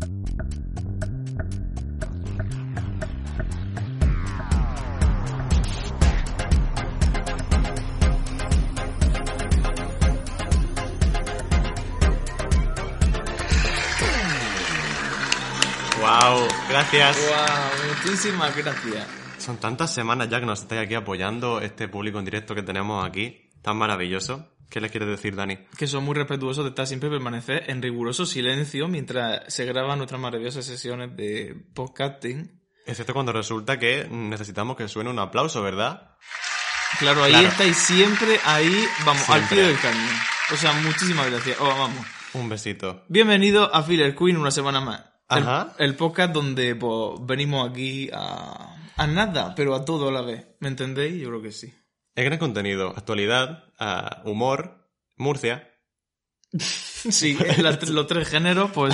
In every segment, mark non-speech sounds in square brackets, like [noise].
Wow, gracias. Wow, muchísimas gracias. Son tantas semanas ya que nos estáis aquí apoyando este público en directo que tenemos aquí, tan maravilloso. ¿Qué les quieres decir, Dani? Que son muy respetuosos de estar siempre permanecer en riguroso silencio mientras se graban nuestras maravillosas sesiones de podcasting. Excepto cuando resulta que necesitamos que suene un aplauso, ¿verdad? Claro, ahí Claro. estáis siempre, ahí, vamos, al pie del cañón. O sea, muchísimas gracias. Oh, vamos. Un besito. Bienvenido a Filler Queen una semana más. El, Ajá. el podcast donde pues, venimos aquí a, a nada, pero a todo a la vez. ¿Me entendéis? Yo creo que sí. Es gran contenido, actualidad, ah, humor, Murcia. [laughs] Sí, los tres géneros, pues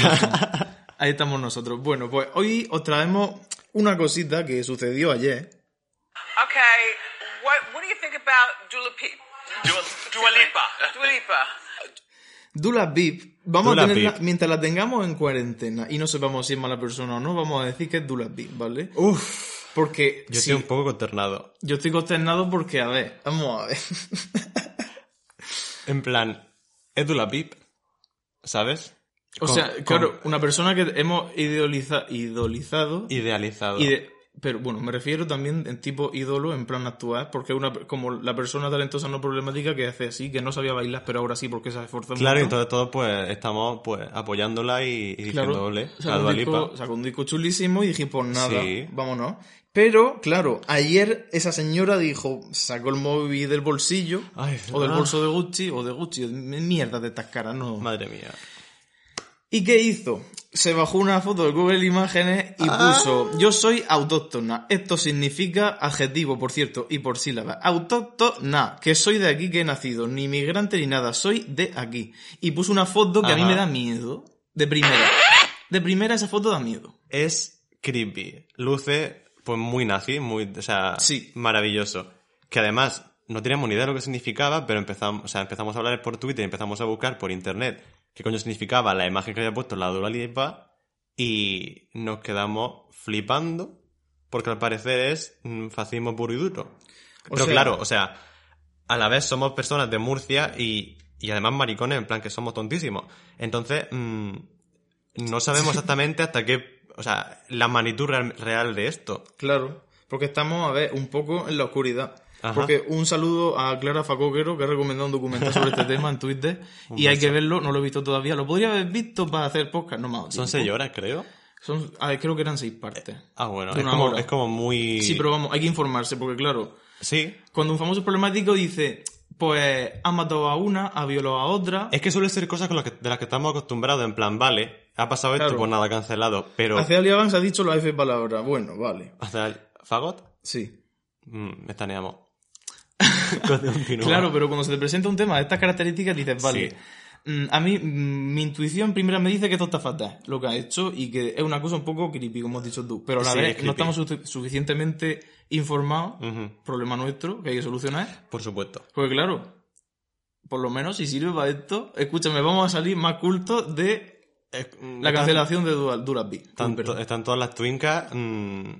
[laughs] ahí estamos nosotros. Bueno, pues hoy os traemos una cosita que sucedió ayer. Okay, what what do you think about Dua Lipa? Dua, Dua Lipa. Dua Lipa. Dula Beep, vamos Dula a tenerla, Beep. mientras la tengamos en cuarentena y no sepamos si es mala persona o no, vamos a decir que es Dula Beep, ¿vale? Uf, Porque yo sí, estoy un poco consternado. yo estoy consternado porque, a ver, vamos a ver. En plan, Edula Pip, ¿sabes? O Con- sea, con- claro, una persona que hemos idoliza- idolizado Idealizado. pero bueno, me refiero también en tipo ídolo, en plan actual, porque es una como la persona talentosa no problemática que hace así, que no sabía bailar, pero ahora sí porque se esforzó Claro, y mucho. entonces todos pues estamos pues apoyándola y, y Claro, diciéndole a sacó un, disco, sacó un disco chulísimo y dije, pues nada, Sí. vámonos. Pero, claro, ayer esa señora dijo, sacó el móvil del bolsillo, Ay, o del bolso de Gucci, o de Gucci, mierda de estas caras, no. Madre mía. ¿Y qué hizo? Se bajó una foto de Google Imágenes y Ah. puso, yo soy autóctona. Esto significa adjetivo, por cierto, y por sílaba. Autóctona, que soy de aquí que he nacido, ni migrante ni nada, soy de aquí. Y puso una foto que a mí me da miedo. De primera. De primera esa foto da miedo. Es creepy. Luce pues muy nazi, muy, o sea, Sí. maravilloso. Que además no teníamos ni idea de lo que significaba, pero empezamos, o sea, empezamos a hablar por Twitter y empezamos a buscar por internet qué coño significaba la imagen que había puesto la Dua Lipa y nos quedamos flipando porque al parecer es fascismo puro y duro. O Pero sea- claro, o sea, a la vez somos personas de Murcia y, y además maricones, en plan que somos tontísimos. Entonces, mm, no sabemos [laughs] exactamente hasta qué, o sea, la magnitud real, real de esto. Claro. Porque estamos, a ver, un poco en la oscuridad. Ajá. Porque un saludo a Clara Facoquero, que ha recomendado un documental sobre este [laughs] tema en Twitter. Y hay que verlo, no lo he visto todavía. Lo podría haber visto para hacer podcast, no más. Son seis horas, creo. Son, a ver, creo que eran seis partes. Ah, bueno, como, es como muy... Sí, pero vamos, hay que informarse, porque claro, Sí, cuando un famoso problemático dice, pues ha matado a una, ha violado a otra, es que suele ser cosas con las que, de las que estamos acostumbrados, en plan, vale, ha pasado esto, Claro. pues nada, cancelado, pero... hace Ali Evans ha dicho la F palabra. Bueno, vale. ¿Hace el fagot? Sí. Mm, estaneamos. [laughs] Claro, pero cuando se te presenta un tema de estas características dices, vale, Sí. mm, a mí mm, mi intuición primera me dice que esto está fatal, lo que ha hecho, y que es una cosa un poco creepy, como has dicho tú. Pero a la Sí, vez es no estamos su- suficientemente informados, problema nuestro, que hay que solucionar. Por supuesto. Porque claro, por lo menos si sirve para esto, escúchame, vamos a salir más cultos de Es- mm, la cancelación de Durasby. Están, todas las twincas mm,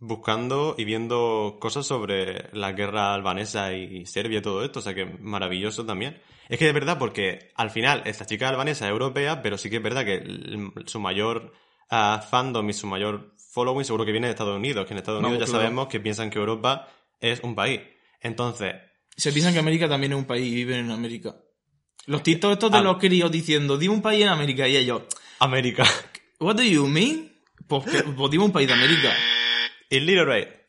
buscando y viendo cosas sobre la guerra albanesa y Serbia y todo esto, o sea que maravilloso también. Es que es verdad porque al final esta chica albanesa es europea, pero sí que es verdad que el- su mayor ah, fandom y su mayor following seguro que viene de Estados Unidos, que en Estados Unidos ya claro. sabemos que piensan que Europa es un país. Entonces, Se piensan que América también es un país y viven en América. Los TikTok estos de Ah. los críos diciendo, dime un país en América, y ellos, América. [laughs] what do you mean? Pues, que- pues dime un país de América. Illiterate.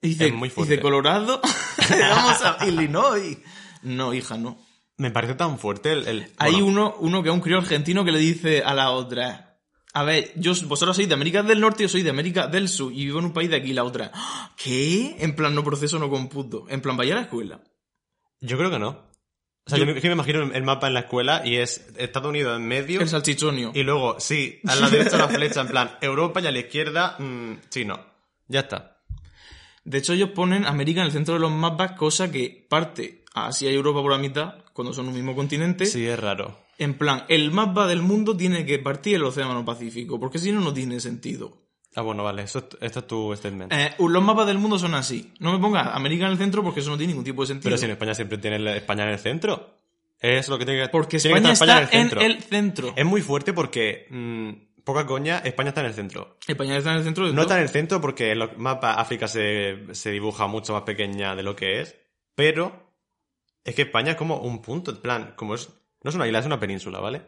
Y dice, Es muy fuerte. dice Colorado, [laughs] [laughs] vamos a Illinois. No, hija, no. Me parece tan fuerte el... el- Hay bueno, uno, uno que es un crío argentino que le dice a la otra, A ver, yo, vosotros sois de América del Norte, yo soy de América del Sur y vivo en un país de aquí y la otra. ¡Ah! ¿Qué? En plan, no proceso, no computo. En plan, vaya a la escuela. Yo creo que no. O sea, Yo- yo, me- imagino el mapa en la escuela y es Estados Unidos en medio. El salchichonio. Y luego, sí, a la derecha la flecha, en plan, Europa y a la izquierda, mm, chino. Ya está. De hecho, ellos ponen América en el centro de los mapas, cosa que parte Asia y Europa por la mitad, cuando son un mismo continente. Sí, es raro. En plan, el mapa del mundo tiene que partir el Océano Pacífico, porque si no, no tiene sentido. Ah, bueno, vale, eso, es- esto es tu statement. Eh, los mapas del mundo son así. No me pongas América en el centro porque eso no tiene ningún tipo de sentido. Pero si en España siempre tiene España en el centro. Es lo que tiene que Porque tiene que España estar está en el centro. Es muy fuerte porque, mm, poca coña, España está en el centro. España está en el centro de No todo. está en el centro porque en los mapas África se, se dibuja mucho más pequeña de lo que es, pero es que España es como un punto, en plan, como es, no es una isla, es una península, ¿vale?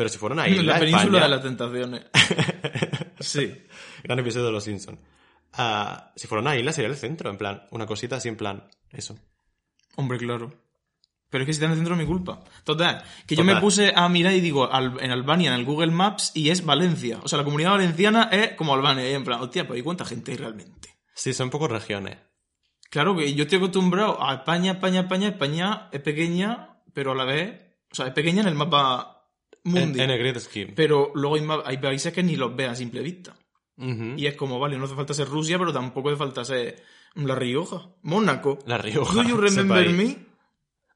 Pero si fuera una isla, la península España- de las tentaciones. [laughs] sí. Gran episodio de Los Simpsons. Ah, si fuera una isla sería el centro, en plan, una cosita así en plan, eso. Hombre, claro. Pero es que si está en el centro es mi culpa. Total, que yo me puse a mirar y digo, Al- en Albania, en el Google Maps, y es Valencia. O sea, la comunidad valenciana es como Albania. Y en plan, hostia, pero ¿y cuánta gente hay realmente? Sí, son pocas regiones. Claro que yo estoy acostumbrado a España, España, España. España es pequeña, pero a la vez... O sea, es pequeña en el mapa En, mundial. en el Great Scheme. Pero luego hay, países que ni los ve a simple vista. Y es como, vale, no hace falta ser Rusia, pero tampoco hace falta ser La Rioja. Mónaco. La Rioja. ¿Do you remember me?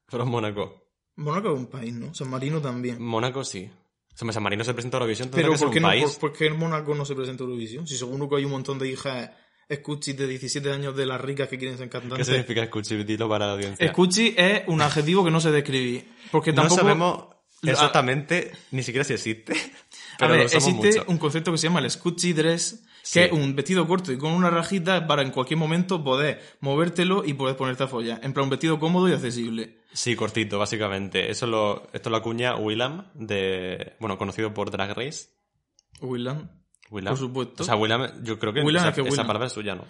Pero Mónaco. Mónaco es un país, ¿no? San Marino también. Mónaco sí. O sea, San Marino se presenta a Eurovisión, Pero que ¿por qué, un no, país. por, por qué en Mónaco no se presenta Eurovisión? Si seguro que hay un montón de hijas escuchis de 17 años de las ricas que quieren ser ¿Qué cantantes. significa escuchar? Dilo para la audiencia. Escuchi es un adjetivo que no sé describir. Porque no tampoco... sabemos Exactamente ni siquiera si existe. [laughs] A [laughs] Pero ver, lo usamos existe mucho. un concepto que se llama el Scucci dress, Sí. que es un vestido corto y con una rajita para en cualquier momento poder movértelo y poder ponerte a follar. En plan, un vestido cómodo y accesible. Sí, cortito, básicamente. Eso lo, esto lo acuña Willam, de, bueno, conocido por Drag Race. Willam. Willam. Por supuesto. O sea, Willam, yo creo que, esa, es que esa palabra es suya, ¿no?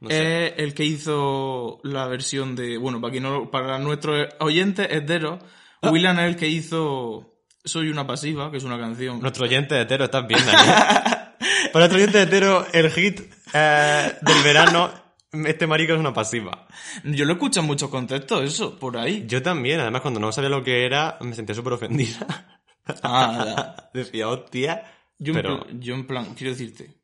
No sé. Es el que hizo la versión de. Bueno, para, no, para nuestros oyentes, es Dero. Ah. Willam es el que hizo Soy una pasiva, que es una canción. Nuestro oyente hetero, estás bien. [laughs] Para nuestro oyente hetero, el hit eh, del verano, este marico es una pasiva. Yo lo escucho en muchos contextos, eso, por ahí. Yo también, además, cuando no sabía lo que era, me sentía súper ofendida. Ah, [laughs] Decía, hostia. yo, en pero, plan- yo en plan, quiero decirte.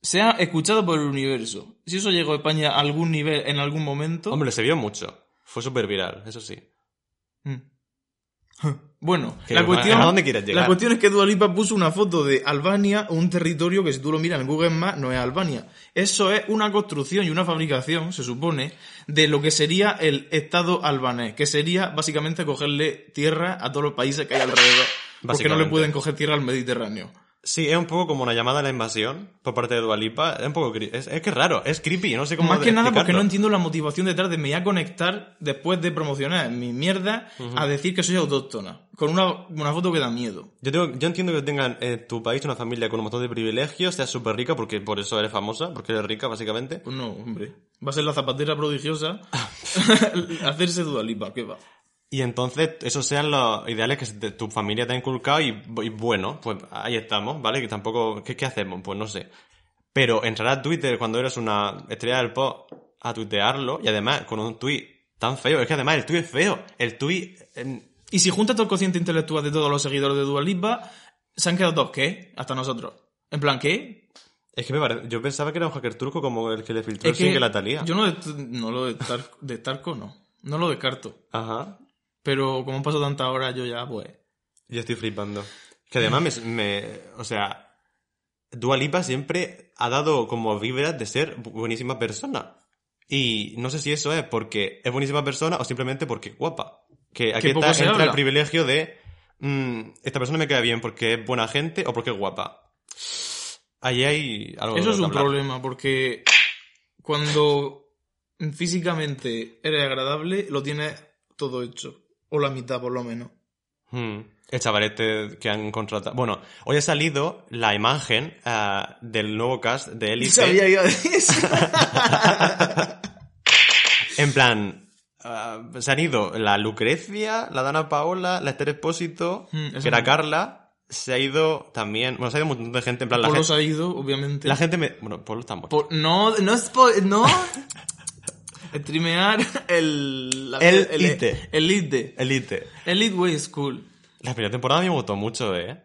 Se ha escuchado por el universo. Si eso llegó a España a algún nivel en algún momento. hombre, se vio mucho. Fue súper viral, eso sí. Mm. [laughs] Bueno, la cuestión, ¿a dónde llegar? la cuestión es que Dua Lipa puso una foto de Albania, un territorio que si tú lo miras en Google Maps no es Albania. Eso es una construcción y una fabricación, se supone, de lo que sería el Estado albanés, que sería básicamente cogerle tierra a todos los países que hay alrededor. Porque no le pueden coger tierra al Mediterráneo. Sí, es un poco como una llamada a la invasión por parte de Dualipa. Es un poco es, es que es raro, es creepy, no sé cómo Más que nada porque no entiendo la motivación detrás de me voy a conectar después de promocionar mi mierda a decir que soy autóctona. Con una, una foto que da miedo. Yo, tengo- yo entiendo que tengan en tu país una familia con un montón de privilegios, seas súper rica porque por eso eres famosa, porque eres rica básicamente. Pues no, hombre. Va a ser la zapatera prodigiosa [laughs] [laughs] hacerse Dudalipa, ¿qué va? Y entonces esos sean los ideales que tu familia te ha inculcado y, y bueno, pues ahí estamos, ¿vale? Que tampoco, ¿qué, qué hacemos? Pues no sé. Pero entrar a Twitter cuando eres una estrella del pop a tuitearlo y además con un tweet tan feo, es que además el tweet es feo, el tweet... em, Y si juntas todo el cociente intelectual de todos los seguidores de Dudalipa, se han quedado dos, ¿qué? Hasta nosotros. En plan, ¿qué? es que me parece, yo pensaba que era un hacker turco como el que le filtró Es el que la talía. Yo no, de- no lo de, Tar- de Tarco, no. No lo descarto. Ajá. Pero como han pasado tantas horas, yo ya, pues... Yo estoy flipando. Que además me, me- o sea, Dua Lipa siempre ha dado como vibras de ser bu- buenísima persona. Y no sé si eso es porque es buenísima persona o simplemente porque es guapa. Que aquí está, entra habla. el privilegio de mm, esta persona me queda bien porque es buena gente o porque es guapa. Ahí hay algo Eso es un hablar. problema, porque cuando físicamente eres agradable, lo tienes todo hecho. O la mitad, por lo menos. Hmm. El chavalete que han contratado. Bueno, hoy ha salido la imagen ah, del nuevo cast de [laughs] Elite. Sabía a decir eso. [laughs] En plan, ah, se han ido la Lucrecia, la Dana Paola, la Esther Espósito, Mm, eso que era. Carla, se ha ido también. Bueno, se ha ido un montón de gente. En plan, la, Polo gente, se ha ido, obviamente. la gente me. Bueno, Polo está muerto. Por- no, no es por, no. [laughs] Streamear el... la- El el Ite. Elite. Elite. Elite Way School. La primera temporada a mí me gustó mucho, ¿eh?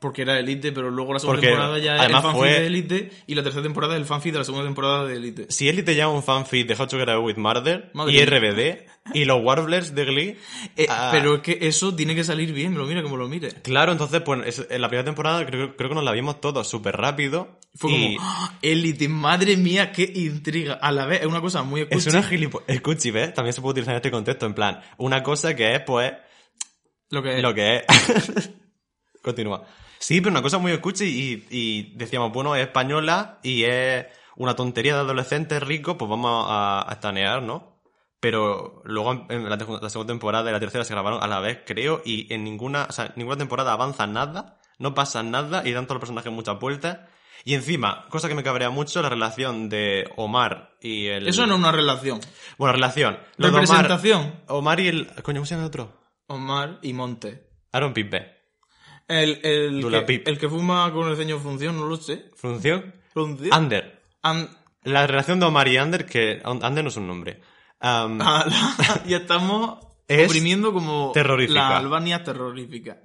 Porque era Elite, pero luego la segunda Porque, temporada ya es el además, fanfic fue- de Elite y la tercera temporada es el fanfic de la segunda temporada de Elite. Si Elite llama un fanfic de How to Get Away with Murder Madre y. RBD y los Warblers de Glee. Eh, ah, Pero es que eso tiene que salir bien, lo mire como lo mire. Claro, entonces, pues es- en la primera temporada creo, creo que nos la vimos todos súper rápido. Fue y como, ¡Ah! Elite, madre mía, qué intriga. A la vez es una cosa muy Es escucha. una gilipollas. Escuchi, ¿ves? También se puede utilizar en este contexto. En plan, una cosa que es, pues, Lo que es. lo que es. [laughs] Continúa. Sí, pero una cosa muy escucha y, y decíamos, bueno, es española y es una tontería de adolescentes ricos, pues vamos a, a estanear, ¿no? Pero luego en- la segunda temporada y la tercera se grabaron a la vez, creo, y en ninguna, o sea, ninguna temporada avanza nada, no pasa nada y dan todos los personajes muchas vueltas. Y encima, cosa que me cabrea mucho, la relación de Omar y el... Eso no es una relación. Bueno, relación. Lo de Omar- Representación. Omar, y el... Coño, ¿cómo se llama el otro? Omar y Monte. Aaron Pipe. El, el, Dula que, Pip. el que fuma con el ceño función, no lo sé. ¿Función? ¿Función? Ander. An- La relación de Omar y Ander, que Ander no es un nombre. [laughs] La- y estamos Es oprimiendo como terrorífica. la Albania terrorífica.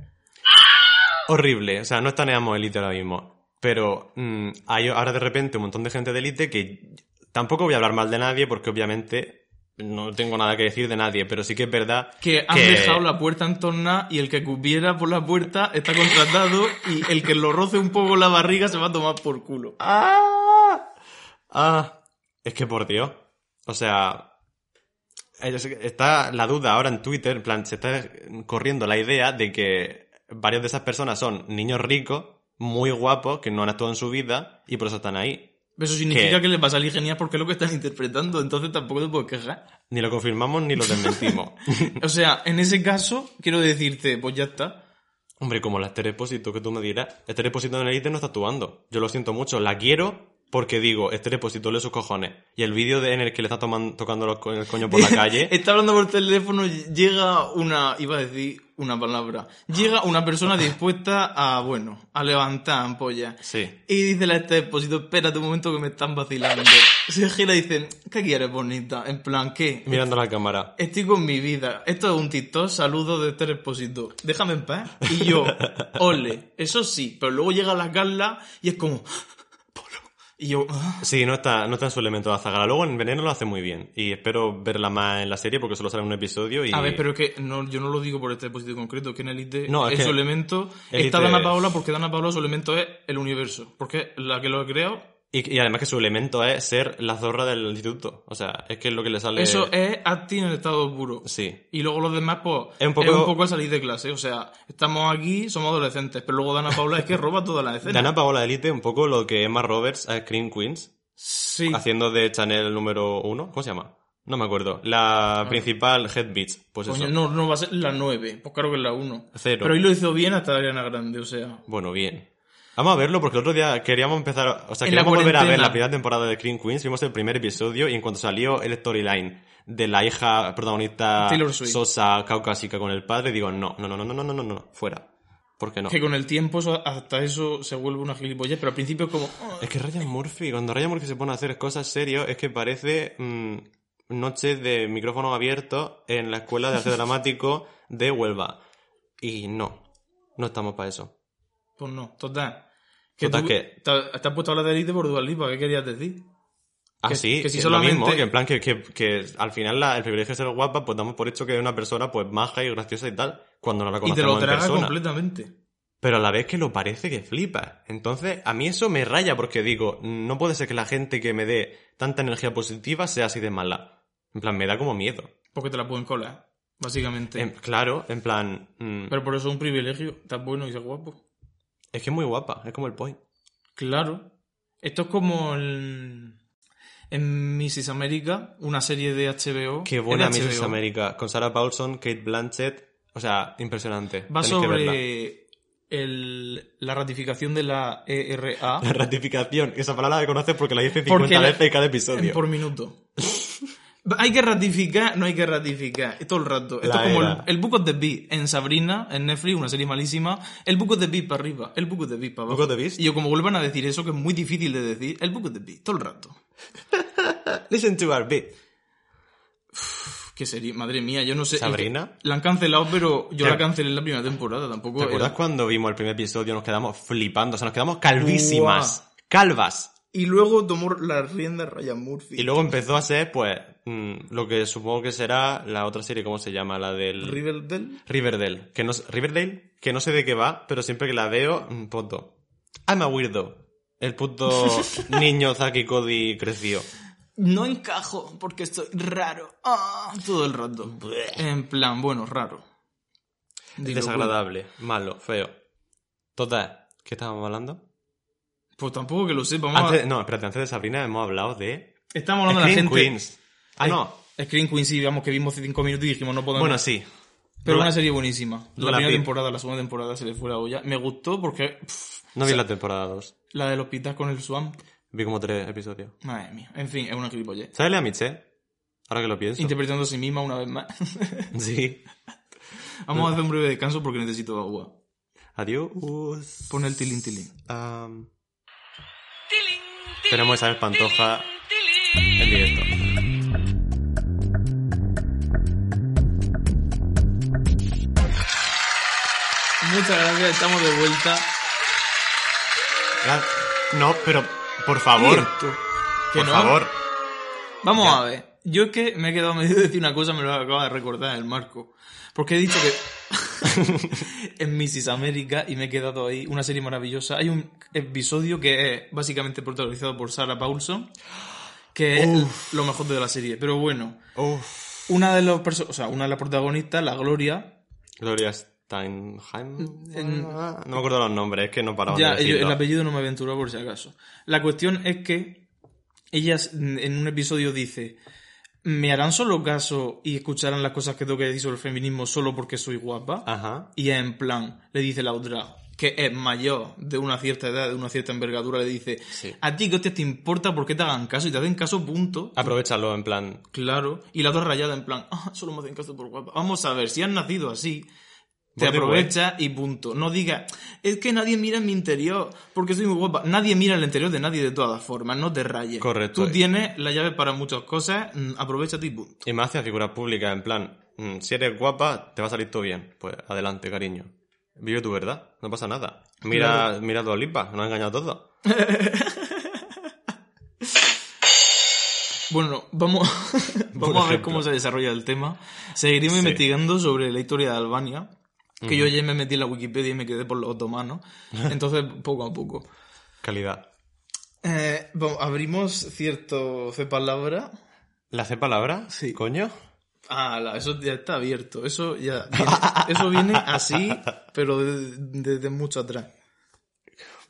horrible. O sea, no estaneamos élite ahora mismo. Pero mm, hay ahora de repente un montón de gente de élite que tampoco voy a hablar mal de nadie porque obviamente no tengo nada que decir de nadie, pero sí que es verdad Que han dejado la puerta entornada y el que cupiera por la puerta está contratado y el que lo roce un poco la barriga se va a tomar por culo. ¡Ah! Ah, es que por Dios. O sea, es- está la duda ahora en Twitter, en plan, se está corriendo la idea de que varias de esas personas son niños ricos, muy guapos, que no han actuado en su vida y por eso están ahí. Eso significa ¿Qué? que les va a salir genial porque es lo que están interpretando, entonces tampoco te puedes quejar. Ni lo confirmamos ni lo desmentimos. [laughs] O sea, en ese caso, quiero decirte, pues ya está. Hombre, como la Esther Expósito que tú me dirás, Esther Expósito en Elite no está actuando. Yo lo siento mucho, la quiero porque digo, Esther Expósito le sus cojones. Y el vídeo de- en el que le está toman- tocando los el coño por la [laughs] calle... Está hablando por teléfono, llega una, iba a decir una palabra, llega una persona dispuesta a, bueno, a levantar ampolla. Sí. Y dice la este depósito, espérate un momento que me están vacilando. Se gira y dice, ¿qué quieres, bonita? En plan, ¿qué? Mirando a la cámara. Estoy con mi vida. Esto es un TikTok, saludo de este Expósito. Déjame en paz. Y yo, [laughs] ole, eso sí. Pero luego llega la Carla y es como. Y yo, "Ah". Sí, no está, no está en su elemento de Azagala. Luego en Veneno lo hace muy bien. Y espero verla más en la serie porque solo sale un episodio y... A ver, pero es que no, yo no lo digo por este depósito concreto, que en Elite No, es es que su elemento. Elite Está Dana Paola porque Dana Paola su elemento es el universo. Porque la que lo ha creado. Y, y además que su elemento es ser la zorra del instituto. O sea, es que es lo que le sale... Eso es acting en estado puro. Sí. Y luego los demás, pues, Es un poco- el salir de clase. O sea, estamos aquí, somos adolescentes. Pero luego Dana Paola es que roba toda la escena. Dana Paola Elite, un poco lo que Emma Roberts a Scream Queens, Sí. haciendo de Chanel número uno. ¿Cómo se llama? No me acuerdo. La principal Head Beach. Pues Coño, eso. no, no va a ser la 9. Pues claro que es la 1. Cero. Pero ahí lo hizo bien hasta Ariana Grande, o sea. Bueno, bien. Vamos a verlo porque el otro día queríamos empezar, o sea, queríamos volver a ver la primera temporada de Scream Queens, vimos el primer episodio y en cuanto salió el storyline de la hija protagonista sosa caucásica con el padre, digo, no, no, no, no, no, no, no, no, no, fuera. ¿Por qué no? Que con el tiempo hasta eso se vuelve una gilipollez. Pero al principio como... "Ah". Es que Ryan Murphy, cuando Ryan Murphy se pone a hacer cosas serias, es que parece mm, noches de micrófono abierto en la escuela de arte dramático de Huelva. Y no, no estamos para eso. Pues no, total. Total tú- que- Te, te has puesto a hablar de Elite por Dual Lipa, ¿qué querías decir? Ah, Que- sí, que si es solamente- lo mismo, que en plan que, que, que al final la- el privilegio de ser guapa, pues damos por hecho que es una persona pues maja y graciosa y tal, cuando no la Y te conocemos lo en persona. completamente. Pero a la vez que lo parece que flipa. Entonces, a mí eso me raya porque digo, no puede ser que la gente que me dé tanta energía positiva sea así de mala. En plan, me da como miedo. Porque te la pueden colar, básicamente. En- claro, en plan, mm, Pero por eso es un privilegio. Estás bueno y ser guapo. Es que es muy guapa, es como el point. Claro. Esto es como el... en Mrs. America, una serie de HBO. Qué buena Mrs. HBO. América, con Sarah Paulson, Kate Blanchett, o sea, impresionante. Va Tenéis sobre el, la ratificación de la ERA [laughs] La ratificación, esa palabra la conoces porque la dices 50 Porque veces en cada episodio. por minuto. Hay que ratificar, no hay que ratificar, todo el rato. Esto La es como el, el Book of the Beast en Sabrina, en Netflix, una serie malísima. El Book of the Beast para arriba, el Book of the Beast para abajo. Book of the Beast? Y yo como vuelvan a decir eso, que es muy difícil de decir, el Book of the Beast, todo el rato. [laughs] Listen to our beat. ¿Qué sería? Madre mía, yo no sé. ¿Sabrina? La han cancelado, pero yo ¿Te- la cancelé en la primera temporada, tampoco. ¿Te acuerdas era- cuando vimos el primer episodio? Nos quedamos flipando, o sea, nos quedamos calvísimas. Calvas. Y luego tomó las riendas Ryan Murphy. Y luego empezó a ser, pues, mm, lo que supongo que será la otra serie, ¿cómo se llama? La del... Riverdale. Riverdale. Que no, Riverdale, que no sé de qué va, pero siempre que la veo, mm, puto. I'm a weirdo. El puto [laughs] niño Zaki Cody creció. No encajo porque estoy raro. Ah, todo el rato. En plan, bueno, raro. Dilo, Desagradable, malo, feo. Total, ¿qué estábamos hablando? Pues tampoco que lo sepa. A- Antes, no, espérate, antes de Sabrina hemos hablado de... Estamos hablando de la gente. Queens. Ah, no. Screen Queen sí, digamos que vimos cinco minutos y dijimos no podemos. Bueno, sí. Pero No la- una serie buenísima. no La la primera vi. temporada, la segunda temporada se le fue la olla. Me gustó porque. pff, No vi la temporada 2. la del hospital con el Swamp. Vi como tres episodios. Madre mía. En fin, es una gilipollez. ¿Sabes Lea Miche? Ahora que lo pienso. Interpretando a sí misma una vez más. [laughs] Sí. [laughs] Vamos a hacer un breve descanso porque necesito agua. Adiós. Pon el tilín tilín. Am, tenemos a Isabel Pantoja en directo. Muchas gracias, estamos de vuelta. No, pero por favor. ¿Que Por no? favor. Vamos Ya. a ver. Yo es que me he quedado medio de decir una cosa, me lo acaba de recordar el Marco. Porque he dicho que [laughs] en Mrs. América y me he quedado ahí. Una serie maravillosa. Hay un episodio que es básicamente protagonizado por Sarah Paulson, que es lo mejor de la serie. Pero bueno, Uf. una de los o sea, una de las protagonistas, la Gloria, Gloria Steinheim. En- No me acuerdo los nombres, es que no paraban Ya, de yo- el apellido no me aventuró por si acaso. La cuestión es que ella en un episodio dice, ¿me harán solo caso y escucharán las cosas que tengo que decir sobre el feminismo solo porque soy guapa? Ajá. Y en plan, le dice la otra, que es mayor, de una cierta edad, de una cierta envergadura, le dice, Sí. a ti hostia te importa por qué te hagan caso y te hacen caso, punto. Aprovechalo, en plan. Claro. Y la otra rayada en plan, ah, solo me hacen caso por guapa. Vamos a ver, si has nacido así, te aprovecha y punto. No digas, es que nadie mira en mi interior porque soy muy guapa. Nadie mira el interior de nadie de todas formas, no te rayes. Correcto. Tú tienes la llave para muchas cosas, mm, aprovechate y punto. Y más hacia figuras públicas, en plan. mm, Si eres guapa, te va a salir todo bien. Pues adelante, cariño. Vive tu verdad, no pasa nada. Mira, mira a Dua Lipa, nos ha engañado todo. [laughs] Bueno, vamos, [laughs] vamos a ver cómo se desarrolla el tema. Seguiremos Sí. investigando sobre la historia de Albania. Que yo ya me metí en la Wikipedia y me quedé por los otomanos. [laughs] Entonces, poco a poco. Calidad. Eh, vamos, abrimos cierto C palabra. ¿La hace palabra? Sí. ¿Coño? Ah, la- eso ya está abierto. Eso ya viene, eso viene así, pero de- desde mucho atrás.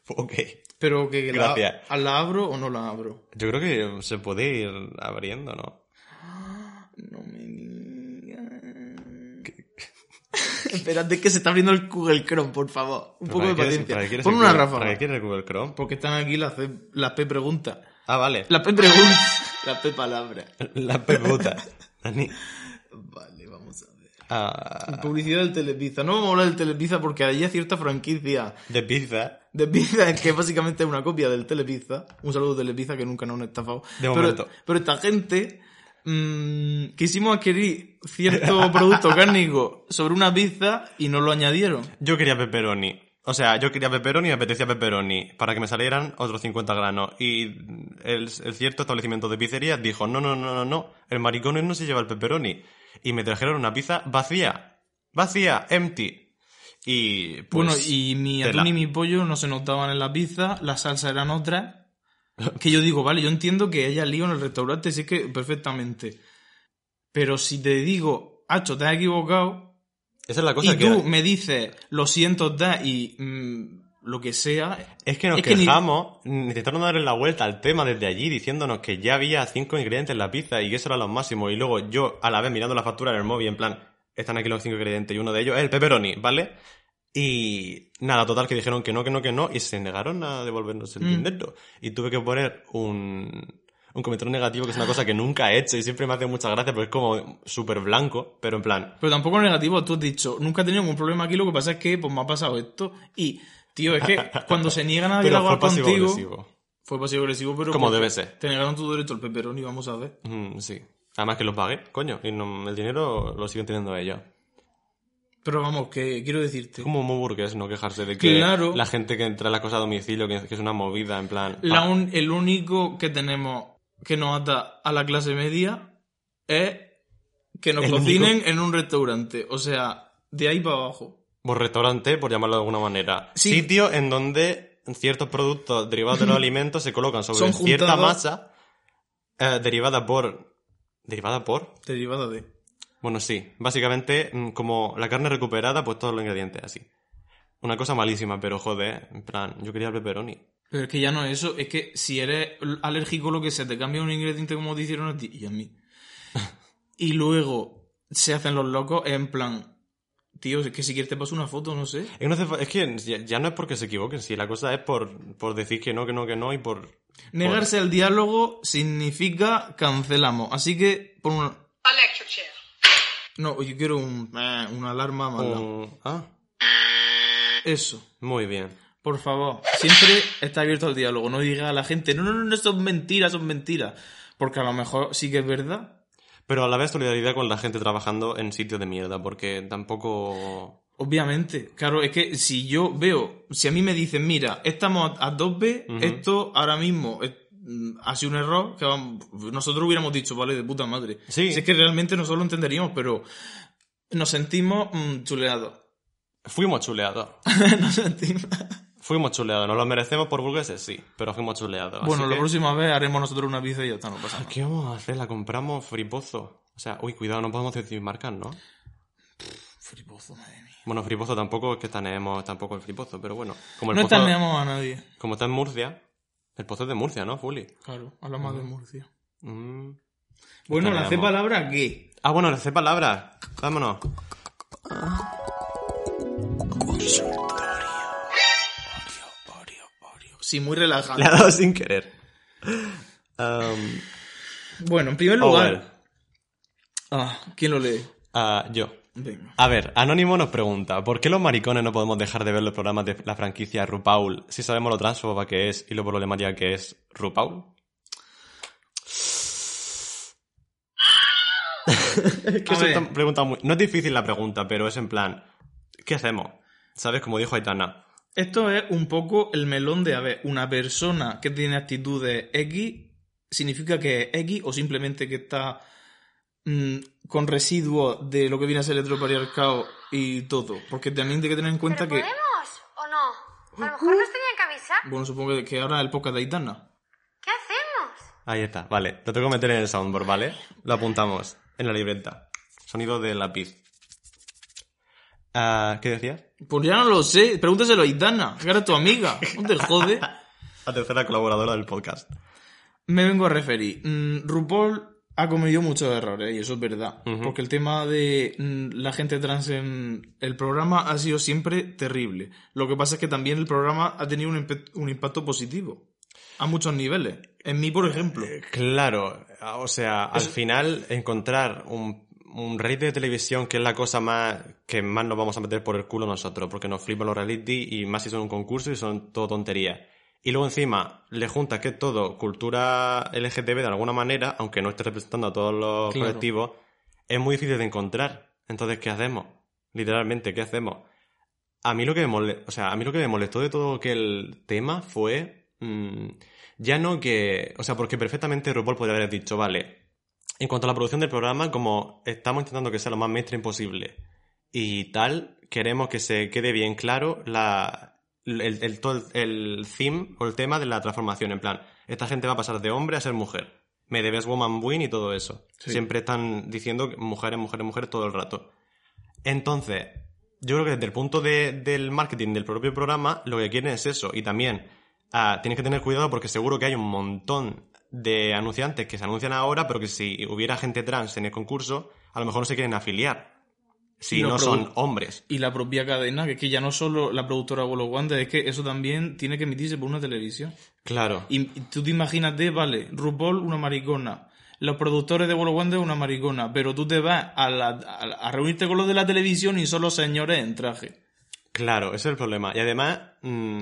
Ok. Pero que la, Gracias. ¿a la abro o no la abro? Yo creo que se puede ir abriendo, ¿no? No me Espérate que se está abriendo el Google Chrome, por favor. Un ¿Pero poco de paciencia. quieres Pon una Google- ráfaga. ¿Para qué quieres el Google Chrome? Porque están aquí las P, las P preguntas. Ah, vale. Las P preguntas. [laughs] Las P palabras. [laughs] La peputa. Dani. Vale, vamos a ver. Ah, Publicidad del Telepizza. No vamos a hablar del Telepizza porque hay cierta franquicia de pizza. de pizza que básicamente es una copia del Telepizza. Un saludo Telepizza que nunca nos han estafado. De pero, momento. pero esta gente mm, quisimos adquirir cierto [laughs] producto cárnico sobre una pizza y nos lo añadieron. Yo quería pepperoni. O sea, yo quería pepperoni y me apetecía pepperoni para que me salieran otros 50 granos. Y el, el cierto establecimiento de pizzería dijo, no, no, no, no, no, el maricón no se lleva el pepperoni. Y me trajeron una pizza vacía. Vacía, empty. Y pues... bueno, y mi atún y mi pollo no se notaban en la pizza, la salsa eran otras. [laughs] Que yo digo, vale, yo entiendo que haya lío en el restaurante, sí que perfectamente. Pero si te digo, Hacho, te has equivocado, Esa es la cosa y que... tú me dices, lo siento, da, y mm, lo que sea. Es que nos Es que ni- quejamos, intentaron darle la vuelta al tema desde allí diciéndonos que ya había cinco ingredientes en la pizza y que eso era lo máximo. Y luego yo, a la vez mirando la factura en el móvil, en plan, están aquí los cinco ingredientes y uno de ellos es el pepperoni, ¿vale? Y nada, total, que dijeron que no, que no, que no, y se negaron a devolvernos el Mm. dinero. Y tuve que poner un, un comentario negativo que es una cosa que nunca he hecho y siempre me hace mucha gracia porque es como súper blanco, pero en plan, Pero tampoco negativo, tú has dicho, nunca he tenido ningún problema aquí, lo que pasa es que pues me ha pasado esto. Y, tío, es que [laughs] cuando se niegan a pero dialogar fue pasivo contigo... agresivo. Fue pasivo agresivo, pero... Como debe ser. Te negaron tu derecho al pepperoni, vamos a ver. Mm, sí. Además que los pagué, coño, y no- el dinero lo siguen teniendo ellos. Pero vamos, que quiero decirte... Es como muy burgués no quejarse de que Claro. la gente que entra a la cosa a domicilio, que, que es una movida, en plan... La un- el único que tenemos que nos ata a la clase media es que nos cocinen en un restaurante. O sea, de ahí para abajo. por restaurante, por llamarlo de alguna manera. Sí. Sitio en donde ciertos productos derivados de los [clears throat] alimentos se colocan sobre Son cierta masa eh, derivada por... ¿Derivada por? Derivada de. Bueno, sí. Básicamente, mm, como la carne recuperada, pues todos los ingredientes así. Una cosa malísima, pero joder, en plan, yo quería el pepperoni. Pero es que ya no es eso, es que si eres alérgico lo que sea, te cambia un ingrediente como te hicieron a ti y a mí. [laughs] y luego se hacen los locos en plan, tío, es que si quieres te paso una foto, no sé. Es que, no hace fa- es que ya, ya no es porque se equivoquen, si la cosa es por, por decir que no, que no, que no y por... Negarse al diálogo significa cancelamos. Así que, por una... A lecture chair. No, yo quiero un, eh, una alarma más un- Ah, Eso. muy bien. Por favor, siempre está abierto al diálogo. No diga a la gente, no, no, no, no, son mentiras, son mentiras. Porque a lo mejor sí que es verdad. Pero a la vez solidaridad con la gente trabajando en sitios de mierda, porque tampoco... Obviamente, claro, es que si yo veo, si a mí me dicen, mira, estamos a 2B, esto ahora mismo es- ha sido un error, que nosotros hubiéramos dicho, vale, de puta madre. Sí. Si es que realmente nosotros lo entenderíamos, pero nos sentimos mm, chuleados. Fuimos chuleados. [laughs] nos sentimos... Fuimos chuleados. ¿Nos lo merecemos por burgueses? Sí, pero fuimos chuleados. Bueno, la que- próxima vez haremos nosotros una pizza y ya está, no pasa nada. ¿Qué vamos a hacer? La compramos fripozo. O sea, uy, cuidado, no podemos decir marcas, ¿no? Fripozo, madre mía. Bueno, fripozo tampoco es que tenemos tampoco el fripozo, pero bueno. Como el No pozo, a nadie. como está en Murcia, el pozo es de Murcia, ¿no, Fuli? Claro, hablamos de Murcia. Mm. Bueno, la. C palabra, ¿qué? Ah, bueno, le hace palabras. Vámonos. Sí, muy Le relajado. ha dado sin querer. Um, Bueno, en primer lugar... Ah, ¿quién lo lee? ah, yo. Venga. A ver, Anónimo nos pregunta, ¿por qué los maricones no podemos dejar de ver los programas de la franquicia RuPaul si sabemos lo transfoba que es y lo problemática que es RuPaul? [laughs] es que pregunta muy... No es difícil la pregunta, pero es en plan, ¿qué hacemos? ¿Sabes? Como dijo Aitana. Esto es un poco el melón de, a ver, una persona que tiene actitudes X, ¿significa que es X o simplemente que está mm, con residuos de lo que viene a ser el heteropatriarcado y todo? Porque también hay que tener en cuenta ¿Pero que... podemos o no? A lo mejor nos tenían que avisar. Bueno, supongo que- ahora el podcast de Aitana. ¿Qué hacemos? Ahí está, vale. Lo tengo que meter en el soundboard, ¿vale? Lo apuntamos en la libreta. Sonido de lápiz. Ah, ¿Qué decías? Pues ya no lo sé, pregúntaselo a Aitana, que era tu amiga, no te jode. [laughs] La tercera colaboradora del podcast. Me vengo a referir. Mm, RuPaul ha cometido muchos errores, y eso es verdad. Porque el tema de mm, la gente trans en el programa ha sido siempre terrible. Lo que pasa es que también el programa ha tenido un, impacto positivo. A muchos niveles. En mí, por ejemplo. Claro, o sea, al final encontrar un, un reality de televisión que es la cosa más que más nos vamos a meter por el culo nosotros, porque nos flipan los reality y más si son un concurso y son todo tonterías. Y luego encima le juntas que todo cultura LGTB de alguna manera, aunque no esté representando a todos los Claro. colectivos, es muy difícil de encontrar. Entonces, ¿qué hacemos? Literalmente, ¿qué hacemos? A mí lo que me mole- o sea, a mí lo que me molestó de todo que el tema fue mm, ya no que, o sea, porque perfectamente RuPaul podría haber dicho, vale, en cuanto a la producción del programa, como estamos intentando que sea lo más mainstream posible y tal, queremos que se quede bien claro la, el, el, todo el, theme o el tema de la transformación. En plan, esta gente va a pasar de hombre a ser mujer. Me debes woman win y todo eso. Sí. Siempre están diciendo mujeres, mujeres, mujeres todo el rato. Entonces, yo creo que desde el punto de- del marketing del propio programa, lo que quieren es eso. Y también ah, tienes que tener cuidado porque seguro que hay un montón de anunciantes que se anuncian ahora, pero que si hubiera gente trans en el concurso, a lo mejor no se quieren afiliar. Si no son hombres. Y la propia cadena, que es que ya no solo la productora Bolo Wanda, es que eso también tiene que emitirse por una televisión. Claro. Y, y tú te imagínate, vale, RuPaul una maricona, los productores de Bolo Wanda una maricona, pero tú te vas a, la- a, a reunirte con los de la televisión y solo señores en traje. Claro, ese es el problema. Y además, mm,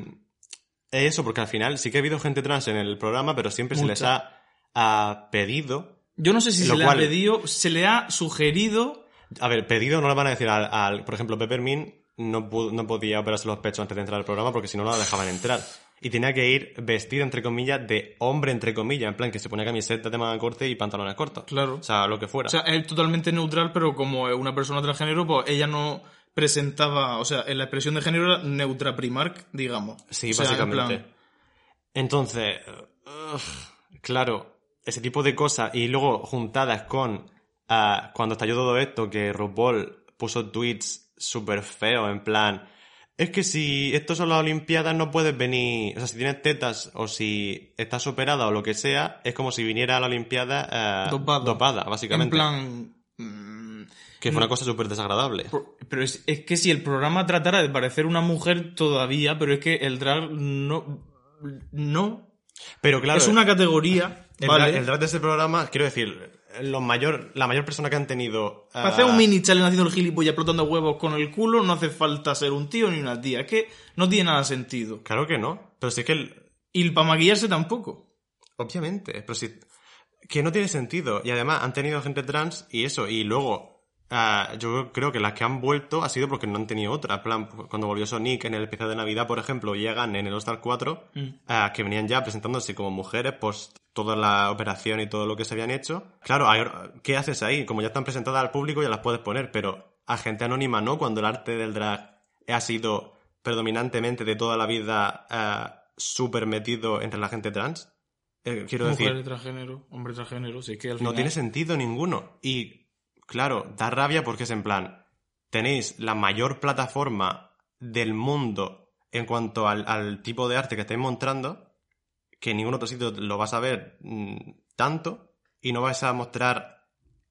es eso, porque al final sí que ha habido gente trans en el programa, pero siempre se les ha, ha pedido. Yo no sé si se le cual- ha pedido, se le ha sugerido A ver, pedido no le van a decir al, al- por ejemplo, Peppermint no, no podía operarse los pechos antes de entrar al programa porque si no, no la dejaban entrar. Y tenía que ir vestida, entre comillas, de hombre, entre comillas, en plan que se ponía camiseta de manga corte y pantalones cortos. Claro. O sea, lo que fuera. O sea, es totalmente neutral, pero como es una persona transgénero, pues ella no presentaba, o sea, en la expresión de género era neutra primark, digamos. Sí, O sea, en básicamente. plan, Entonces, claro, ese tipo de cosas y luego juntadas con ah, cuando estalló todo esto, que RuPaul puso tweets súper feos en plan, es que si esto son las Olimpiadas no puedes venir, o sea, si tienes tetas o si estás operada o lo que sea, es como si viniera a la Olimpiada ah, Dopada. dopada, en básicamente. plan... mm, que fue una cosa súper desagradable. Pero es, es que si el programa tratara de parecer una mujer todavía, pero es que el drag no... No. Pero claro, es una categoría, el, ¿vale? el drag de ese programa, quiero decir, lo mayor, la mayor persona que han tenido... Para ah, hacer un mini challenge haciendo el gilipollas explotando huevos con el culo no hace falta ser un tío ni una tía. Es que no tiene nada sentido. Claro que no. Pero sí que el- Y para maquillarse tampoco. Obviamente, pero sí. Que no tiene sentido. Y además han tenido gente trans y eso. Y luego, ah, yo creo que las que han vuelto ha sido porque no han tenido otra. En plan, cuando volvió Sonic en el especial de Navidad, por ejemplo, llegan en el All-Star 4, ah, que venían ya presentándose como mujeres, pues toda la operación y todo lo que se habían hecho. Claro, ¿qué haces ahí? Como ya están presentadas al público, ya las puedes poner, pero a gente anónima no, cuando el arte del drag ha sido predominantemente de toda la vida ah, súper metido entre la gente trans. Eh, quiero decir, Mujer transgénero, hombre transgénero, sí que al no final... tiene sentido ninguno. Y, claro, da rabia porque es en plan, tenéis la mayor plataforma del mundo en cuanto al, tipo de arte que estáis mostrando, que en ningún otro sitio lo vas a ver mm, tanto, y no vais a mostrar